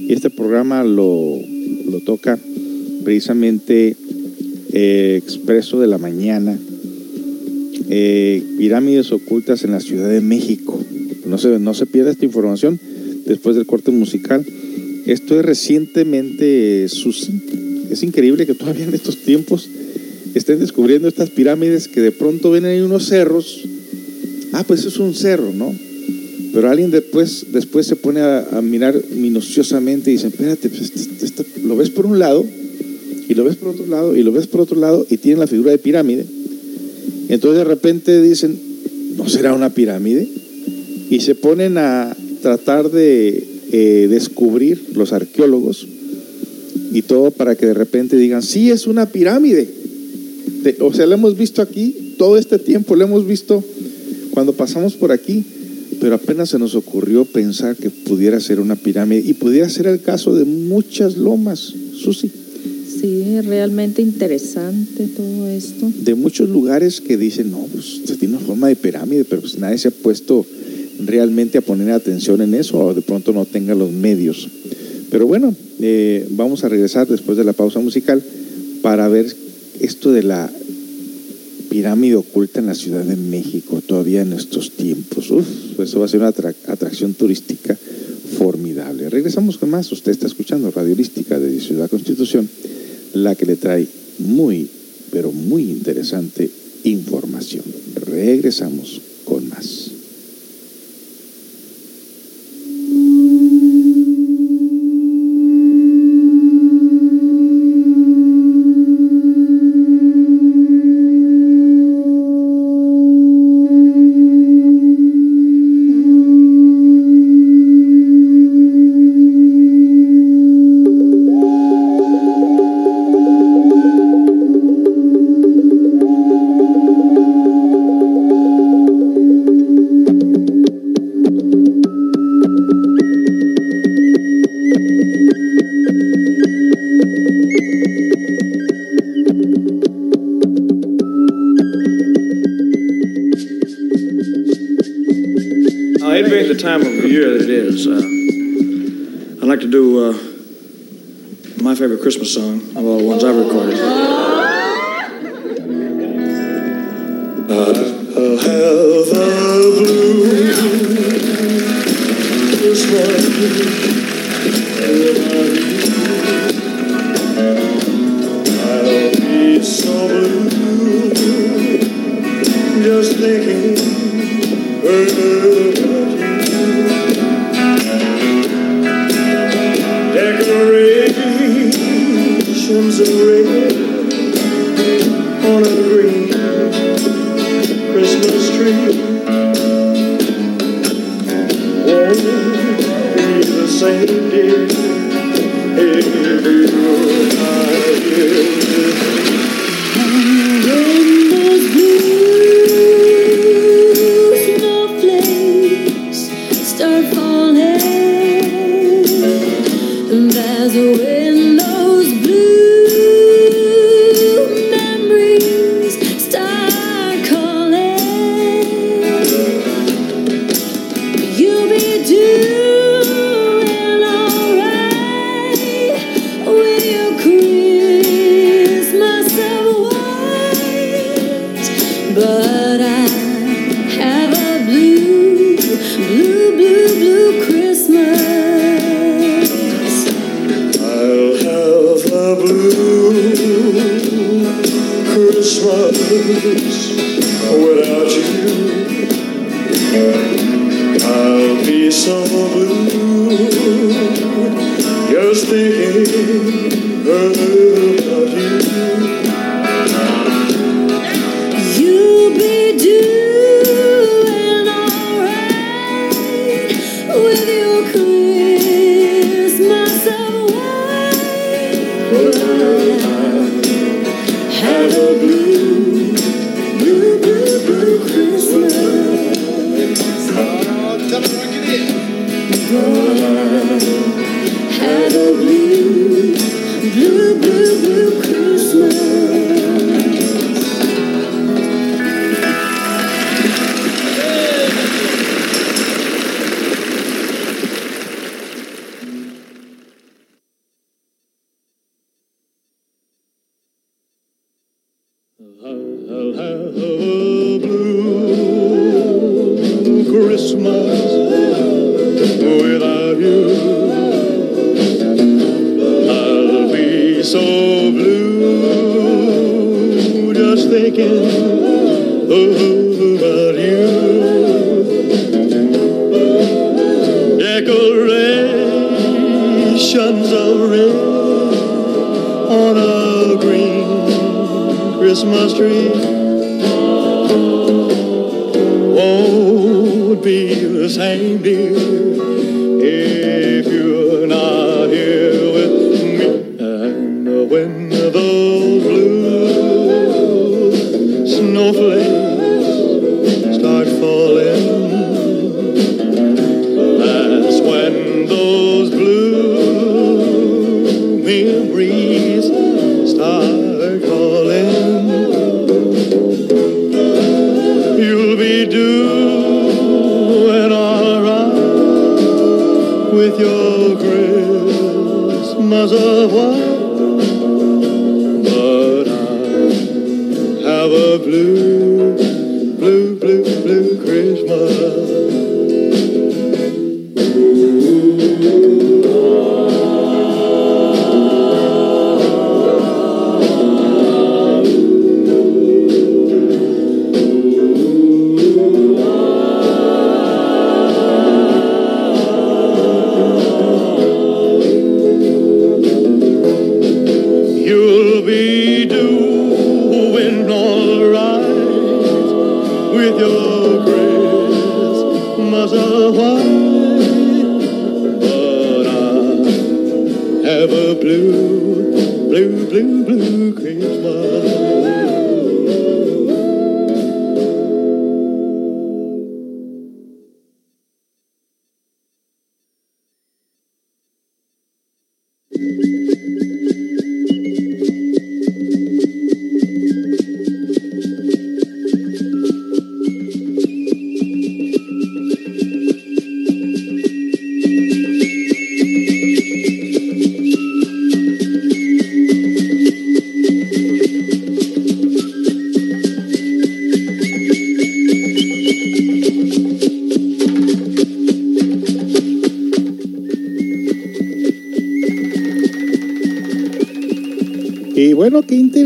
Y este programa lo, lo toca precisamente eh, Expreso de la Mañana, eh, pirámides ocultas en la Ciudad de México. No se, no se pierda esta información después del corte musical. Esto es recientemente, es increíble que todavía en estos tiempos estén descubriendo estas pirámides que de pronto ven ahí unos cerros. Ah, pues es un cerro, ¿no? Pero alguien después, después se pone a, mirar minuciosamente y dice, espérate, pues lo ves por un lado y lo ves por otro lado y lo ves por otro lado y tiene la figura de pirámide. Entonces de repente dicen, ¿no será una pirámide? Y se ponen a tratar de eh, descubrir los arqueólogos y todo para que de repente digan, sí, es una pirámide. o sea, lo hemos visto aquí todo este tiempo, lo hemos visto cuando pasamos por aquí, pero apenas se nos ocurrió pensar que pudiera ser una pirámide y pudiera ser el caso de muchas lomas, Susi. Sí, realmente interesante todo esto. De muchos lugares que dicen, no, pues tiene una forma de pirámide, pero pues nadie se ha puesto realmente a poner atención en eso o de pronto no tenga los medios. Pero bueno, eh, vamos a regresar después de la pausa musical para ver esto de la pirámide oculta en la Ciudad de México todavía en estos tiempos. Uf, eso va a ser una atracción turística formidable. Regresamos con más. Usted está escuchando Radio Holística de Ciudad Constitución la que le trae muy, pero muy interesante información. Regresamos con más.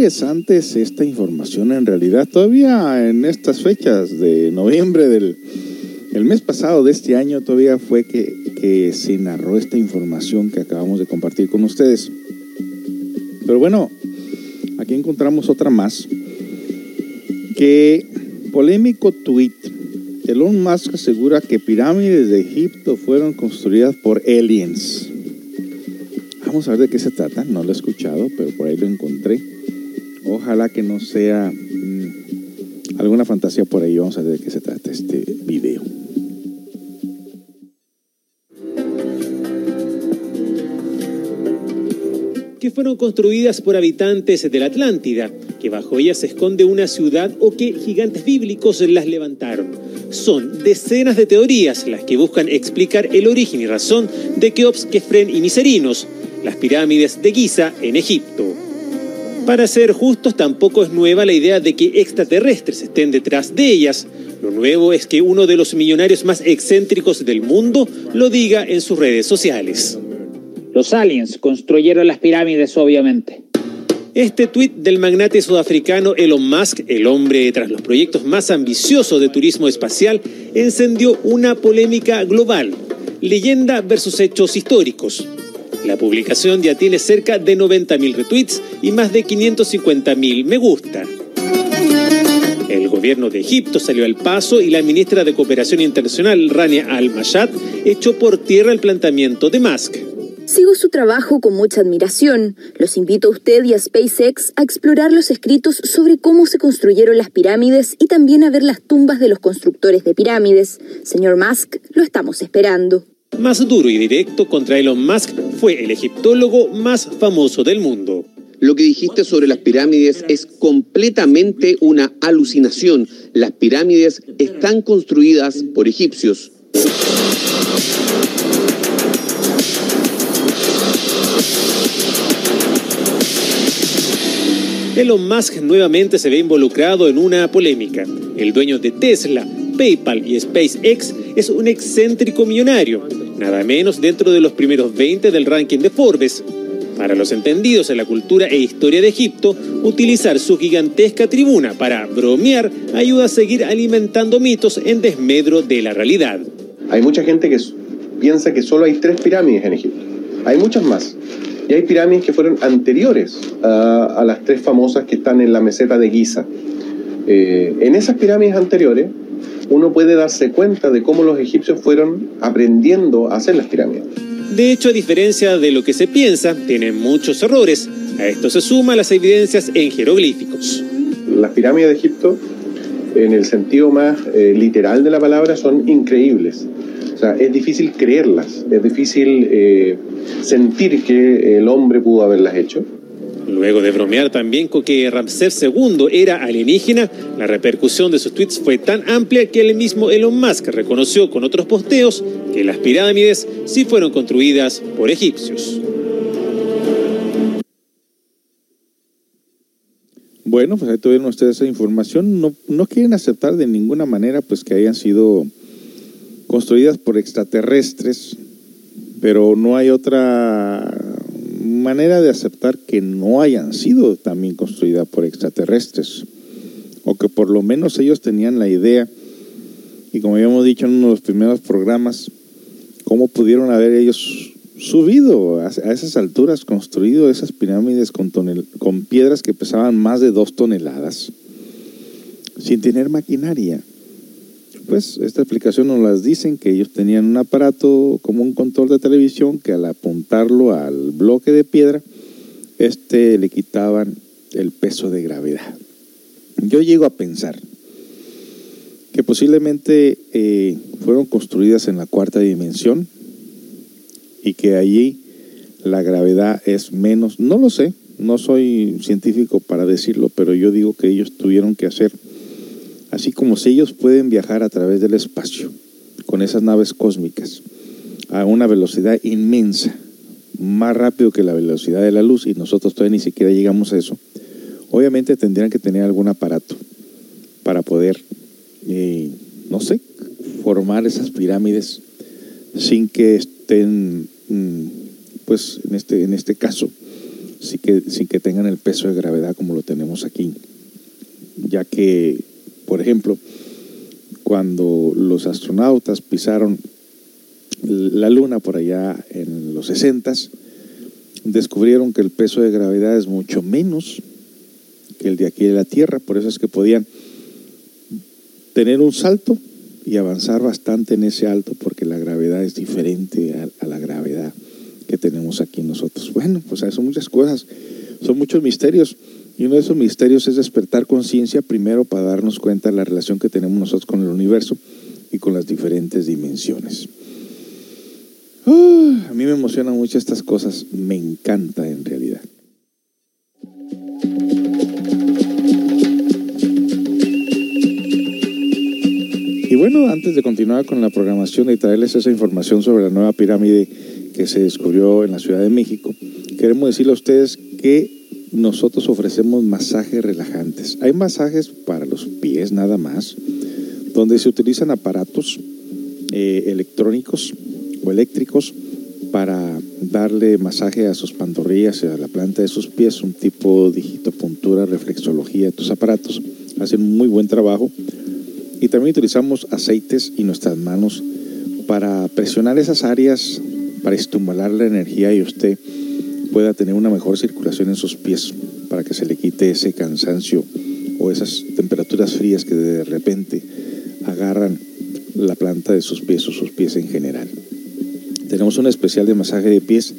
Interesante es esta información en realidad. Todavía en estas fechas de noviembre del el mes pasado de este año todavía fue que, que se narró esta información que acabamos de compartir con ustedes. Pero bueno, aquí encontramos otra más. Que polémico tweet. Elon Musk asegura que pirámides de Egipto fueron construidas por aliens. Vamos a ver de qué se trata. No lo he escuchado, pero por ahí lo encontré. Ojalá que no sea mm, alguna fantasía por ahí. Vamos a ver de qué se trata este video. que fueron construidas por habitantes de la Atlántida, que bajo ellas se esconde una ciudad o que gigantes bíblicos las levantaron. Son decenas de teorías las que buscan explicar el origen y razón de Keops, Kefren y Miserinos, las pirámides de Giza en Egipto. Para ser justos, tampoco es nueva la idea de que extraterrestres estén detrás de ellas. Lo nuevo es que uno de los millonarios más excéntricos del mundo lo diga en sus redes sociales. Los aliens construyeron las pirámides, obviamente. Este tuit del magnate sudafricano Elon Musk, el hombre tras los proyectos más ambiciosos de turismo espacial, encendió una polémica global. Leyenda versus hechos históricos. La publicación ya tiene cerca de 90.000 retweets y más de 550.000 me gusta. El gobierno de Egipto salió al paso y la ministra de Cooperación Internacional, Rania Al-Mashad, echó por tierra el planteamiento de Musk. Sigo su trabajo con mucha admiración. Los invito a usted y a SpaceX a explorar los escritos sobre cómo se construyeron las pirámides y también a ver las tumbas de los constructores de pirámides. Señor Musk, lo estamos esperando. Más duro y directo contra Elon Musk fue el egiptólogo más famoso del mundo. Lo que dijiste sobre las pirámides es completamente una alucinación. Las pirámides están construidas por egipcios. Elon Musk nuevamente se ve involucrado en una polémica. El dueño de Tesla, PayPal y SpaceX es un excéntrico millonario, nada menos dentro de los primeros 20 del ranking de Forbes. Para los entendidos en la cultura e historia de Egipto, utilizar su gigantesca tribuna para bromear ayuda a seguir alimentando mitos en desmedro de la realidad. Hay mucha gente que piensa que solo hay tres pirámides en Egipto. Hay muchas más. Y hay pirámides que fueron anteriores a, las tres famosas que están en la meseta de Giza. Eh, en esas pirámides anteriores, uno puede darse cuenta de cómo los egipcios fueron aprendiendo a hacer las pirámides. De hecho, a diferencia de lo que se piensa, tienen muchos errores. A esto se suman las evidencias en jeroglíficos. Las pirámides de Egipto, en el sentido más eh, literal de la palabra, son increíbles. O sea, es difícil creerlas, es difícil eh, sentir que el hombre pudo haberlas hecho. Luego de bromear también con que Ramsés II era alienígena, la repercusión de sus tweets fue tan amplia que el mismo Elon Musk reconoció con otros posteos que las pirámides sí fueron construidas por egipcios. Bueno, pues ahí tuvieron ustedes esa información. No, no quieren aceptar de ninguna manera pues que hayan sido construidas por extraterrestres, pero no hay otra manera de aceptar que no hayan sido también construidas por extraterrestres, o que por lo menos ellos tenían la idea, y como habíamos dicho en uno de los primeros programas, cómo pudieron haber ellos subido a, esas alturas, construido esas pirámides con, con piedras que pesaban más de dos toneladas, sin tener maquinaria pues esta explicación nos las dicen que ellos tenían un aparato como un control de televisión que al apuntarlo al bloque de piedra, este le quitaban el peso de gravedad. Yo llego a pensar que posiblemente eh, fueron construidas en la cuarta dimensión y que allí la gravedad es menos, no lo sé, no soy científico para decirlo, pero yo digo que ellos tuvieron que hacer así como si ellos pueden viajar a través del espacio con esas naves cósmicas a una velocidad inmensa, más rápido que la velocidad de la luz y nosotros todavía ni siquiera llegamos a eso, obviamente tendrían que tener algún aparato para poder, eh, no sé, formar esas pirámides sin que estén, mm, pues en este, en este caso, sin que, sin que tengan el peso de gravedad como lo tenemos aquí, ya que por ejemplo, cuando los astronautas pisaron la Luna por allá en los 60 descubrieron que el peso de gravedad es mucho menos que el de aquí de la Tierra, por eso es que podían tener un salto y avanzar bastante en ese alto, porque la gravedad es diferente a, la gravedad que tenemos aquí nosotros. Bueno, pues son muchas cosas, son muchos misterios. Y uno de esos misterios es despertar conciencia primero para darnos cuenta de la relación que tenemos nosotros con el universo y con las diferentes dimensiones. A mí me emocionan mucho estas cosas, me encanta en realidad. Y bueno, antes de continuar con la programación y traerles esa información sobre la nueva pirámide que se descubrió en la Ciudad de México, queremos decirle a ustedes que nosotros ofrecemos masajes relajantes. Hay masajes para los pies nada más, donde se utilizan aparatos eh, electrónicos o eléctricos para darle masaje a sus pantorrillas a la planta de sus pies, un tipo digitopuntura, reflexología, estos aparatos hacen muy buen trabajo. Y también utilizamos aceites y nuestras manos para presionar esas áreas, para estimular la energía y usted pueda tener una mejor circulación en sus pies para que se le quite ese cansancio o esas temperaturas frías que de repente agarran la planta de sus pies o sus pies en general. Tenemos un especial de masaje de pies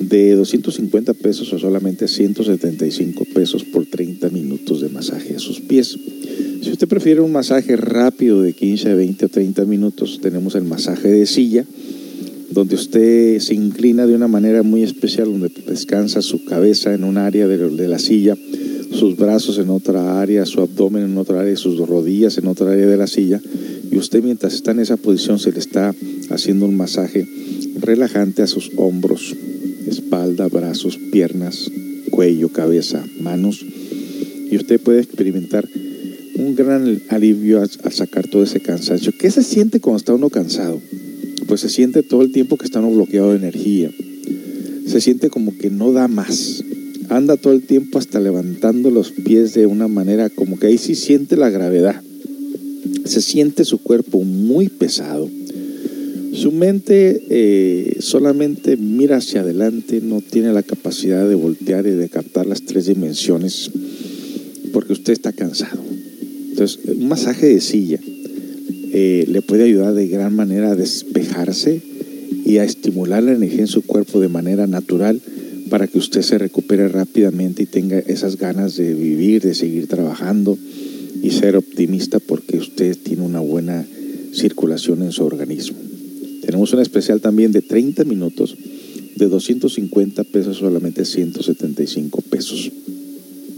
de 250 pesos o solamente 175 pesos por 30 minutos de masaje a sus pies. Si usted prefiere un masaje rápido de 15, 20 o 30 minutos, tenemos el masaje de silla donde usted se inclina de una manera muy especial, donde descansa su cabeza en un área de, la silla, sus brazos en otra área, su abdomen en otra área, sus rodillas en otra área de la silla. Y usted mientras está en esa posición se le está haciendo un masaje relajante a sus hombros, espalda, brazos, piernas, cuello, cabeza, manos. Y usted puede experimentar un gran alivio al, al sacar todo ese cansancio. ¿Qué se siente cuando está uno cansado? Pues se siente todo el tiempo que está uno bloqueado de energía. se siente como que no da más. Anda todo el tiempo hasta levantando los pies de una manera como que ahí sí siente la gravedad. Se siente su cuerpo muy pesado. Su mente eh, solamente mira hacia adelante, no tiene la capacidad de voltear y de captar las tres dimensiones porque usted está cansado. Entonces, un masaje de silla eh, le puede ayudar de gran manera a despejarse y a estimular la energía en su cuerpo de manera natural para que usted se recupere rápidamente y tenga esas ganas de vivir, de seguir trabajando y ser optimista porque usted tiene una buena circulación en su organismo. Tenemos un especial también de 30 minutos de 250 pesos, solamente 175 pesos.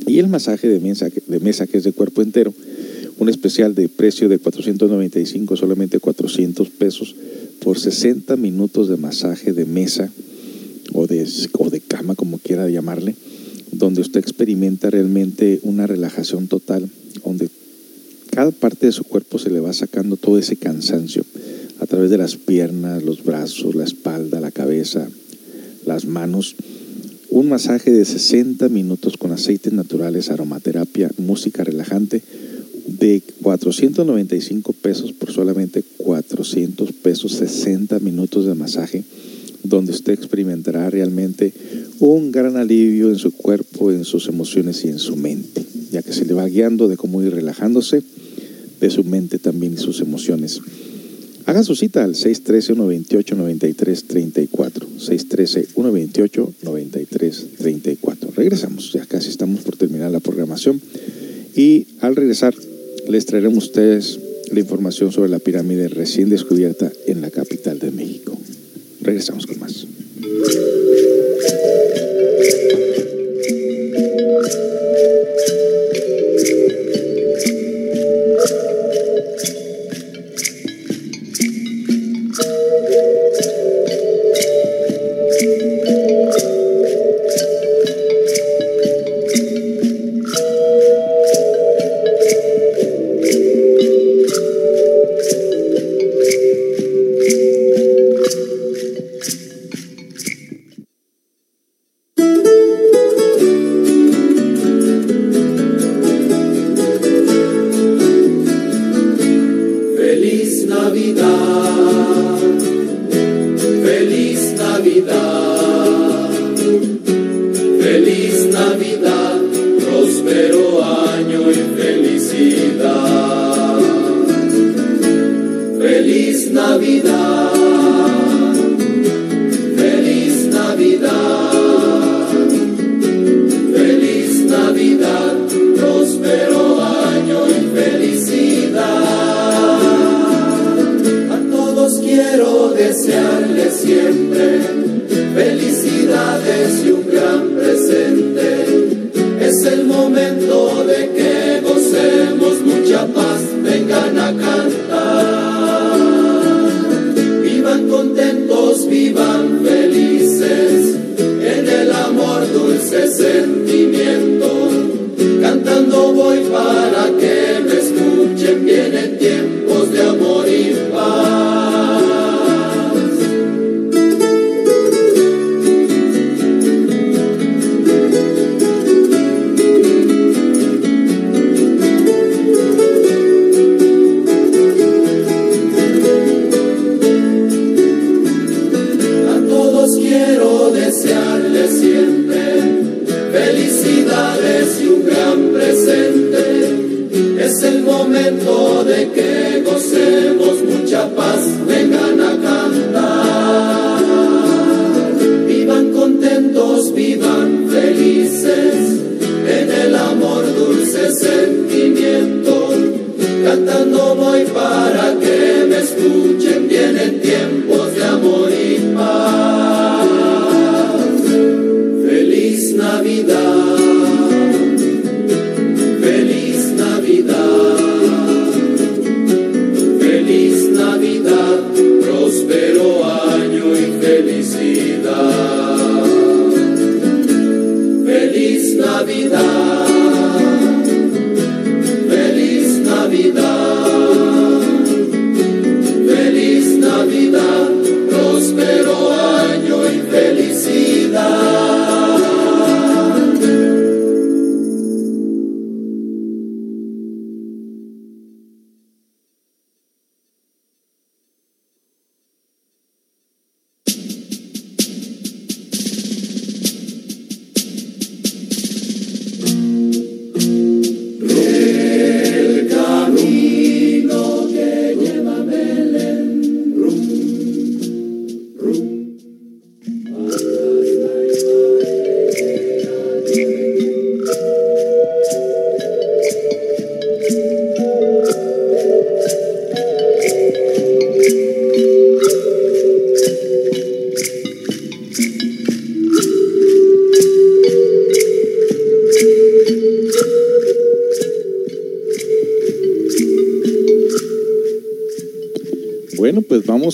Y el masaje de mesa, de mesa que es de cuerpo entero, un especial de precio de 495, solamente 400 pesos por 60 minutos de masaje de mesa o de, o de cama, como quiera llamarle, donde usted experimenta realmente una relajación total, donde cada parte de su cuerpo se le va sacando todo ese cansancio a través de las piernas, los brazos, la espalda, la cabeza, las manos. Un masaje de 60 minutos con aceites naturales, aromaterapia, música relajante de 495 pesos por solamente 400 pesos, 60 minutos de masaje, donde usted experimentará realmente un gran alivio en su cuerpo, en sus emociones y en su mente, ya que se le va guiando de cómo ir relajándose de su mente también y sus emociones. Haga su cita al 613-128-9334. 613-128-9334. Regresamos, ya casi estamos por terminar la programación. Y al regresar, les traeremos a ustedes la información sobre la pirámide recién descubierta en la capital de México. Regresamos con más.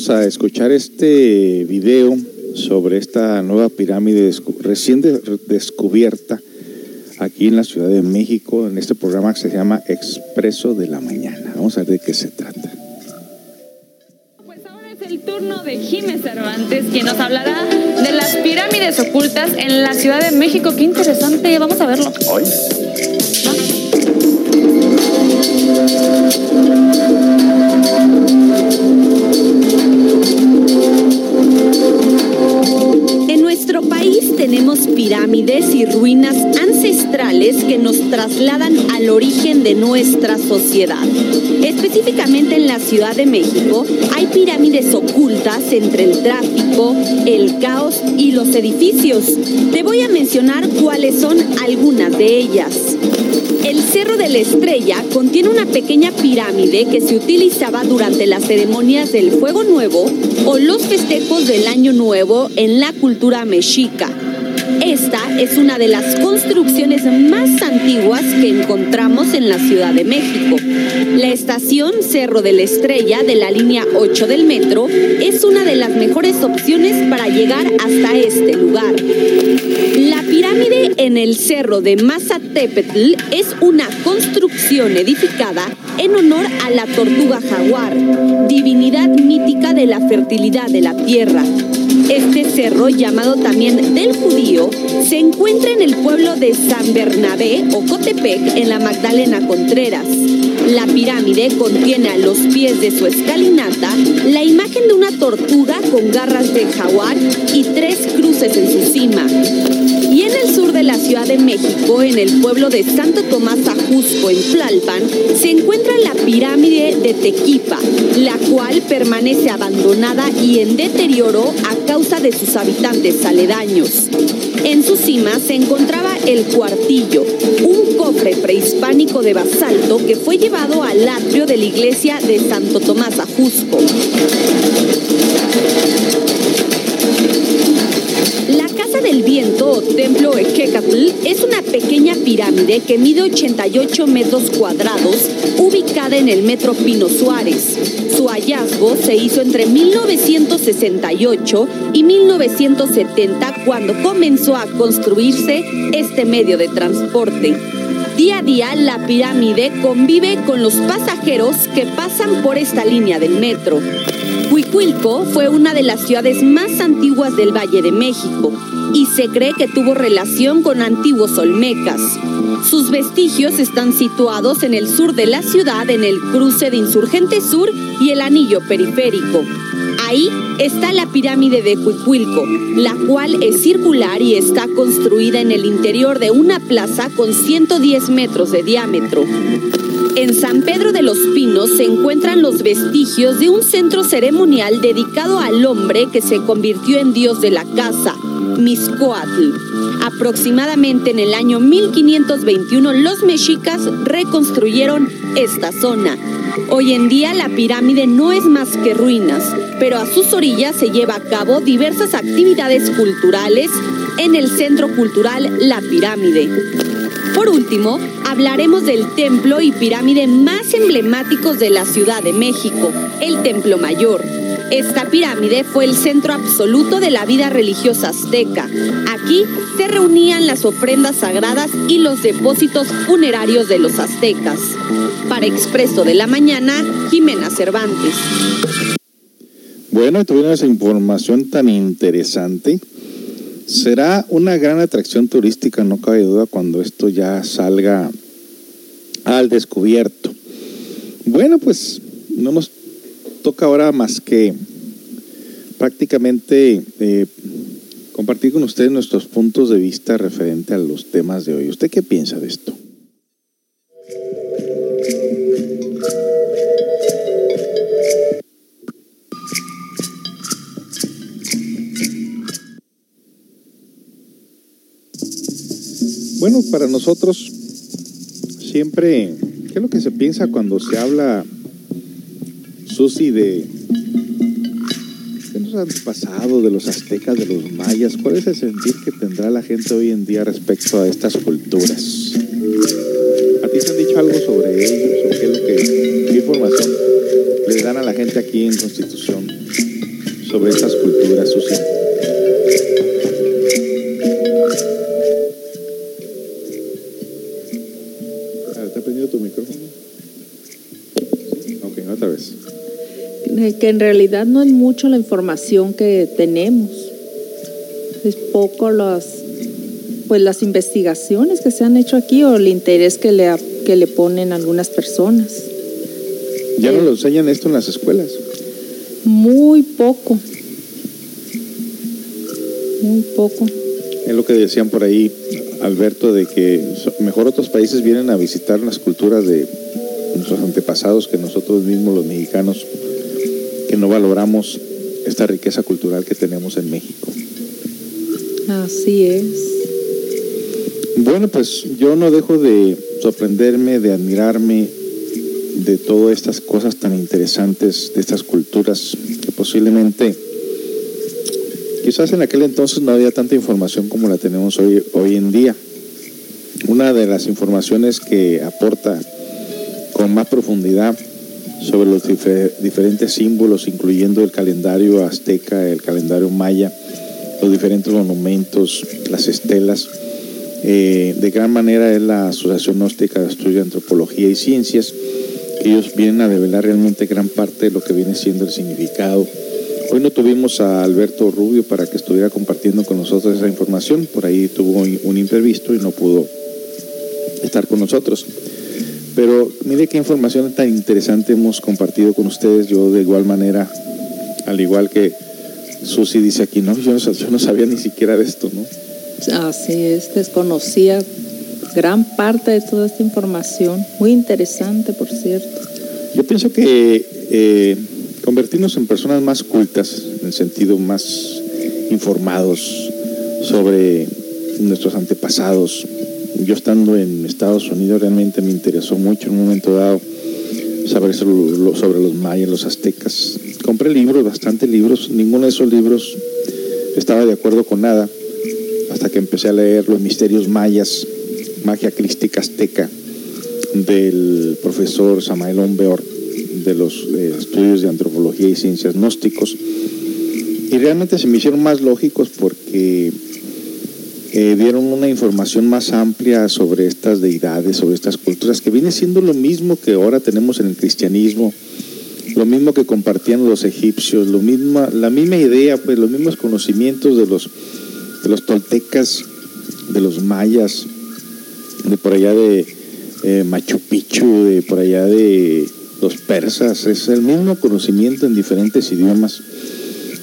Vamos a escuchar este video sobre esta nueva pirámide recién descubierta aquí en la Ciudad de México, en este programa que se llama Expreso de la Mañana. Vamos a ver de qué se trata. Pues ahora es el turno de Jiménez Cervantes, quien nos hablará de las pirámides ocultas en la Ciudad de México. Qué interesante, vamos a verlo. Hoy. En nuestro país tenemos pirámides y ruinas ancestrales que nos trasladan al origen de nuestra sociedad. Específicamente en la Ciudad de México hay pirámides ocultas entre el tráfico, el caos y los edificios. Te voy a mencionar cuáles son algunas de ellas. El Cerro de la Estrella contiene una pequeña pirámide que se utilizaba durante las ceremonias del Fuego Nuevo o los festejos del Año Nuevo en la cultura mexica. Esta es una de las construcciones más antiguas que encontramos en la Ciudad de México. La estación Cerro de la Estrella de la línea 8 del metro es una de las mejores opciones para llegar hasta este lugar. La pirámide en el Cerro de Mazatepetl es una construcción edificada en honor a la tortuga jaguar, divinidad mítica de la fertilidad de la tierra. Este cerro, llamado también del judío, se encuentra en el pueblo de San Bernabé o Cotepec, en la Magdalena Contreras. La pirámide contiene a los pies de su escalinata la imagen de una tortuga con garras de jaguar y tres cruces en su cima. Y en el sur de la Ciudad de México, en el pueblo de Santo Tomás Ajusco, en Tlalpan, se encuentra la pirámide de Tequipa, la cual permanece abandonada y en deterioro a causa de sus habitantes aledaños. En su cima se encontraba el cuartillo, un cofre prehispánico de basalto que fue llevado al atrio de la iglesia de Santo Tomás Ajusco. La Casa del Viento Templo Equecatl es una pequeña pirámide que mide 88 metros cuadrados, ubicada en el metro Pino Suárez. Su hallazgo se hizo entre 1968 y 1970 cuando comenzó a construirse este medio de transporte. Día a día la pirámide convive con los pasajeros que pasan por esta línea del metro. Huicuilco fue una de las ciudades más antiguas del Valle de México y se cree que tuvo relación con antiguos olmecas. Sus vestigios están situados en el sur de la ciudad, en el cruce de Insurgente Sur y el Anillo Periférico. Ahí está la pirámide de Cuicuilco, la cual es circular y está construida en el interior de una plaza con 110 metros de diámetro. En San Pedro de los Pinos se encuentran los vestigios de un centro ceremonial dedicado al hombre que se convirtió en dios de la casa, Miscoatl. Aproximadamente en el año 1521 los mexicas reconstruyeron esta zona. Hoy en día la pirámide no es más que ruinas, pero a sus orillas se lleva a cabo diversas actividades culturales en el Centro Cultural La Pirámide. Por último, hablaremos del templo y pirámide más emblemáticos de la Ciudad de México, el Templo Mayor. Esta pirámide fue el centro absoluto de la vida religiosa azteca. Aquí se reunían las ofrendas sagradas y los depósitos funerarios de los aztecas. Para Expreso de la Mañana, Jimena Cervantes. Bueno, tuvieron esa información tan interesante. Será una gran atracción turística, no cabe duda, cuando esto ya salga al descubierto. Bueno, pues no nos toca ahora más que prácticamente eh, compartir con ustedes nuestros puntos de vista referente a los temas de hoy. ¿Usted qué piensa de esto? Bueno, para nosotros siempre, ¿qué es lo que se piensa cuando se habla, Susi, de, de los antepasados, de los aztecas, de los mayas? ¿Cuál es el sentir que tendrá la gente hoy en día respecto a estas culturas? ¿A ti te han dicho algo sobre ellos? ¿O qué, es lo que, qué información les dan a la gente aquí en Constitución sobre estas culturas, Susi? Que en realidad no es mucho la información que tenemos. Es poco las, pues las investigaciones que se han hecho aquí o el interés que le, que le ponen algunas personas. ¿Ya no lo enseñan esto en las escuelas? Muy poco. Muy poco. Es lo que decían por ahí, Alberto, de que mejor otros países vienen a visitar las culturas de nuestros antepasados que nosotros mismos los mexicanos, que no valoramos esta riqueza cultural que tenemos en México. Así es. Bueno, pues yo no dejo de sorprenderme, de admirarme de todas estas cosas tan interesantes, de estas culturas que posiblemente, quizás en aquel entonces no había tanta información como la tenemos hoy, hoy en día. Una de las informaciones que aporta con más profundidad sobre los diferentes símbolos, incluyendo el calendario azteca, el calendario maya, los diferentes monumentos, las estelas, eh, de gran manera es la Asociación Gnóstica de Estudio de Antropología y Ciencias, ellos vienen a develar realmente gran parte de lo que viene siendo el significado. Hoy no tuvimos a Alberto Rubio para que estuviera compartiendo con nosotros esa información, por ahí tuvo un imprevisto y no pudo estar con nosotros. Pero mire qué información tan interesante hemos compartido con ustedes. Yo de igual manera, al igual que Susi dice aquí, no, yo no, yo no sabía ni siquiera de esto, ¿no? Así es, desconocía gran parte de toda esta información, muy interesante, por cierto. Yo pienso que eh, convertirnos en personas más cultas, en el sentido más informados sobre nuestros antepasados. Yo estando en Estados Unidos realmente me interesó mucho en un momento dado saber sobre los mayas, los aztecas. Compré libros, bastantes libros, ninguno de esos libros estaba de acuerdo con nada hasta que empecé a leer Los Misterios Mayas Magia Crística Azteca del profesor Samael Ombeor de los eh, estudios de antropología y ciencias gnósticos. Y realmente se me hicieron más lógicos porque eh, dieron una información más amplia sobre estas deidades, sobre estas culturas, que viene siendo lo mismo que ahora tenemos en el cristianismo, lo mismo que compartían los egipcios, lo mismo, la misma idea, pues los mismos conocimientos de los, de los toltecas, de los mayas, de por allá de eh, Machu Picchu, de por allá de los persas, es el mismo conocimiento en diferentes idiomas.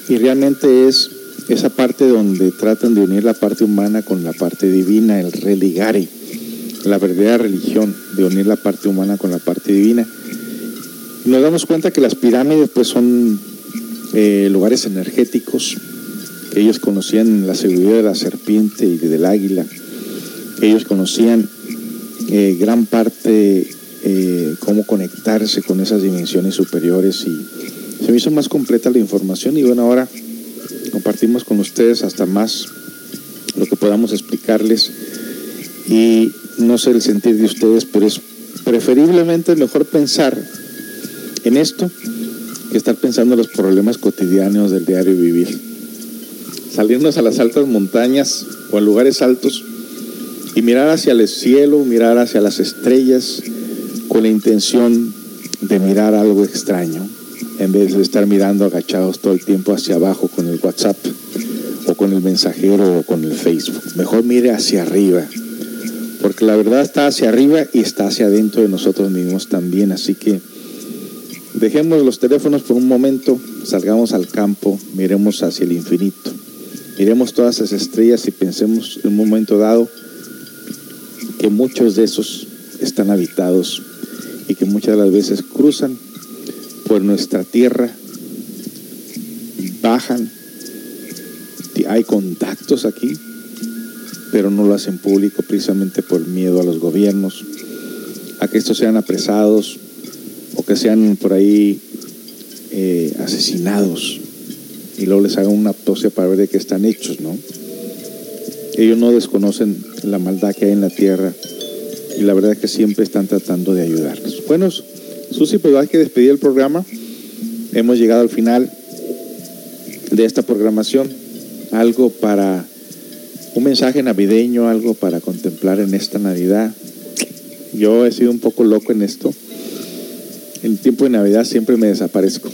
Y realmente es esa parte donde tratan de unir la parte humana con la parte divina, el religare, la verdadera religión, de unir la parte humana con la parte divina. nos damos cuenta que las pirámides pues son eh, lugares energéticos, que ellos conocían la seguridad de la serpiente y del águila, ellos conocían eh, gran parte eh, cómo conectarse con esas dimensiones superiores y se me hizo más completa la información y bueno, ahora compartimos con ustedes hasta más lo que podamos explicarles y no sé el sentir de ustedes, pero es preferiblemente mejor pensar en esto que estar pensando en los problemas cotidianos del diario vivir. Salirnos a las altas montañas o a lugares altos y mirar hacia el cielo, mirar hacia las estrellas con la intención de mirar algo extraño, en vez de estar mirando agachados todo el tiempo hacia abajo con el WhatsApp o con el mensajero o con el Facebook. Mejor mire hacia arriba, porque la verdad está hacia arriba y está hacia adentro de nosotros mismos también, así que dejemos los teléfonos por un momento, salgamos al campo, miremos hacia el infinito, miremos todas esas estrellas y pensemos en un momento dado, que muchos de esos están habitados y que muchas de las veces cruzan por nuestra tierra, bajan, hay contactos aquí, pero no lo hacen público precisamente por miedo a los gobiernos, a que estos sean apresados o que sean por ahí eh, asesinados y luego les hagan una autopsia para ver de qué están hechos, ¿no? Ellos no desconocen la maldad que hay en la tierra y la verdad es que siempre están tratando de ayudarnos. Bueno, Susi, pues hay que despedir el programa. hemos llegado al final de esta programación. Algo para un mensaje navideño, algo para contemplar en esta Navidad. Yo he sido un poco loco en esto. En tiempo de Navidad siempre me desaparezco.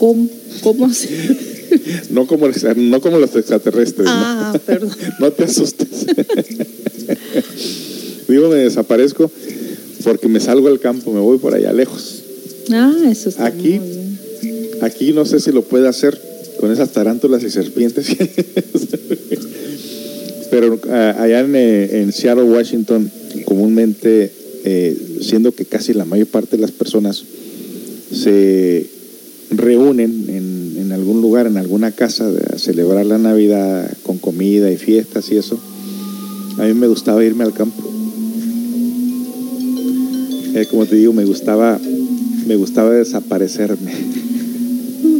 ¿Cómo, cómo así? no, como, no como los extraterrestres. Ah, ¿no? perdón. no te asustes. Digo, me desaparezco porque me salgo al campo, me voy por allá lejos. Ah, eso está Aquí, aquí no sé si lo puede hacer con esas tarántulas y serpientes. Pero uh, allá en, eh, en, Seattle, Washington, comúnmente, eh, siendo que casi la mayor parte de las personas se reúnen en, en, algún lugar, en alguna casa, a celebrar la Navidad con comida y fiestas y eso, a mí me gustaba irme al campo. Eh, como te digo, me gustaba, me gustaba desaparecerme.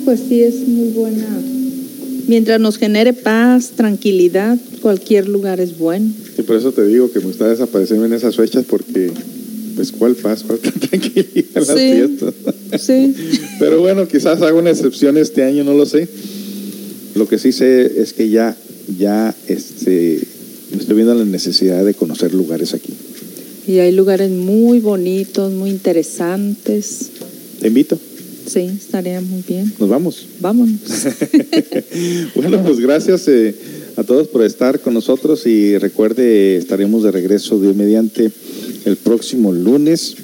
Pues sí, es muy buena. Mientras nos genere paz, tranquilidad, cualquier lugar es bueno. Y por eso te digo que me gusta desaparecerme en esas fechas porque, pues, ¿cuál paz, cuál tranquilidad en las Sí. fiestas? Sí. Pero bueno, quizás haga una excepción este año, no lo sé. Lo que sí sé es que ya, ya, este, estoy viendo la necesidad de conocer lugares aquí. Y hay lugares muy bonitos, muy interesantes. Te invito, Sí, estaría muy bien. nos vamos. Vámonos. Bueno, pues gracias eh, a todos por estar con nosotros y recuerde, estaremos de regreso de mediante el próximo lunes.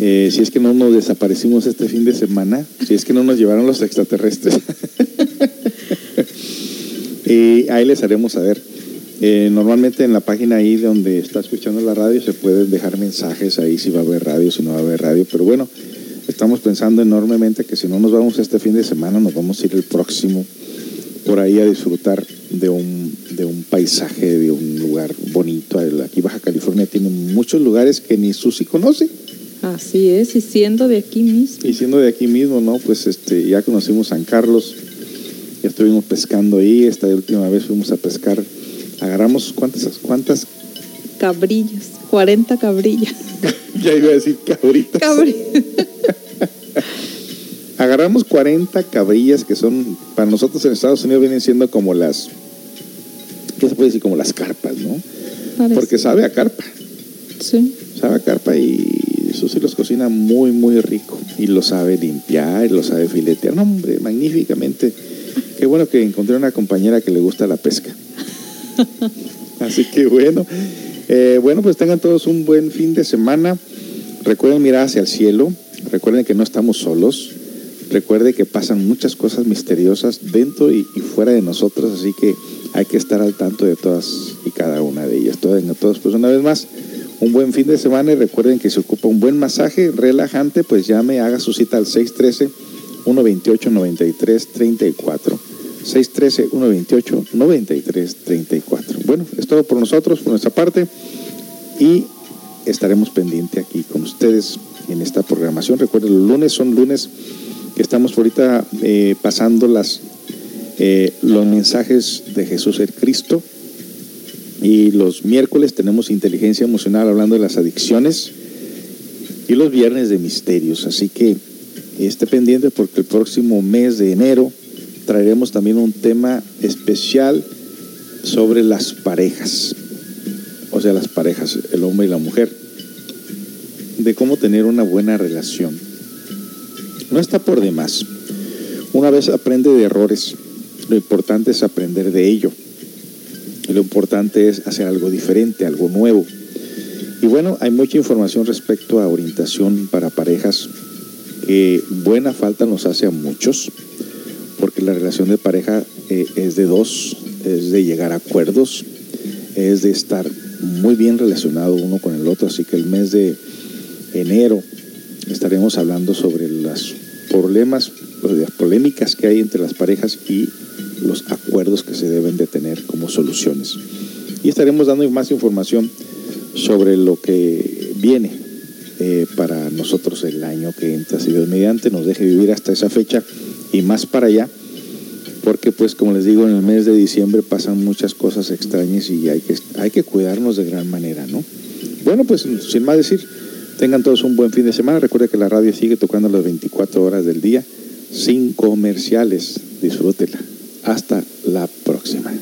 Eh, si es que no nos desaparecimos este fin de semana, si es que no nos llevaron los extraterrestres. y ahí les haremos saber. Eh, normalmente en la página ahí donde está escuchando la radio se pueden dejar mensajes ahí si va a haber radio, si no va a haber radio. Pero bueno, estamos pensando enormemente que si no nos vamos este fin de semana, nos vamos a ir el próximo por ahí a disfrutar de un, de un paisaje, de un lugar bonito. Aquí Baja California tiene muchos lugares que ni Susi conoce. Así es, y siendo de aquí mismo. Y siendo de aquí mismo, ¿no? Pues este, ya conocimos San Carlos, ya estuvimos pescando ahí, esta última vez fuimos a pescar, agarramos cuántas, cuántas, Cabrillas, 40 cabrillas. ya iba a decir cabritas. Agarramos 40 cabrillas que son, para nosotros en Estados Unidos vienen siendo como las, ¿qué se puede decir? Como las carpas, ¿no? Parece. Porque sabe a carpa, Sí. sabe a carpa y eso sí los cocina muy, muy rico. Y lo sabe limpiar, lo sabe filetear. No, hombre, magníficamente. Qué bueno que encontré una compañera que le gusta la pesca. Así que bueno, eh, bueno, pues tengan todos un buen fin de semana. Recuerden mirar hacia el cielo. Recuerden que no estamos solos. Recuerde que pasan muchas cosas misteriosas dentro y, fuera de nosotros, así que hay que estar al tanto de todas y cada una de ellas. Todas, todos, pues una vez más, un buen fin de semana y recuerden que si ocupa un buen masaje relajante, pues llame, haga su cita al 613-128-9334. 613-128-9334. Bueno, es todo por nosotros, por nuestra parte, y estaremos pendiente aquí con ustedes en esta programación. Recuerden, los lunes son lunes que estamos ahorita eh, pasando las, eh, los mensajes de Jesús el Cristo. Y los miércoles tenemos inteligencia emocional hablando de las adicciones. Y los viernes de misterios. Así que esté pendiente porque el próximo mes de enero traeremos también un tema especial sobre las parejas. O sea, las parejas, el hombre y la mujer. De cómo tener una buena relación. No está por demás. Una vez aprende de errores, lo importante es aprender de ello. Lo importante es hacer algo diferente, algo nuevo. Y bueno, hay mucha información respecto a orientación para parejas que buena falta nos hace a muchos, porque la relación de pareja eh, es de dos, es de llegar a acuerdos, es de estar muy bien relacionado uno con el otro. Así que el mes de enero estaremos hablando sobre los problemas, las polémicas que hay entre las parejas y los acuerdos que se deben de tener como soluciones. Y estaremos dando más información sobre lo que viene eh, para nosotros el año que entra, si Dios mediante nos deje vivir hasta esa fecha y más para allá, porque pues como les digo, en el mes de diciembre pasan muchas cosas extrañas y hay que, hay que cuidarnos de gran manera, ¿no? Bueno, pues sin más decir, Tengan todos un buen fin de semana. Recuerda que la radio sigue tocando las 24 horas del día sin comerciales. Disfrútela. Hasta la próxima.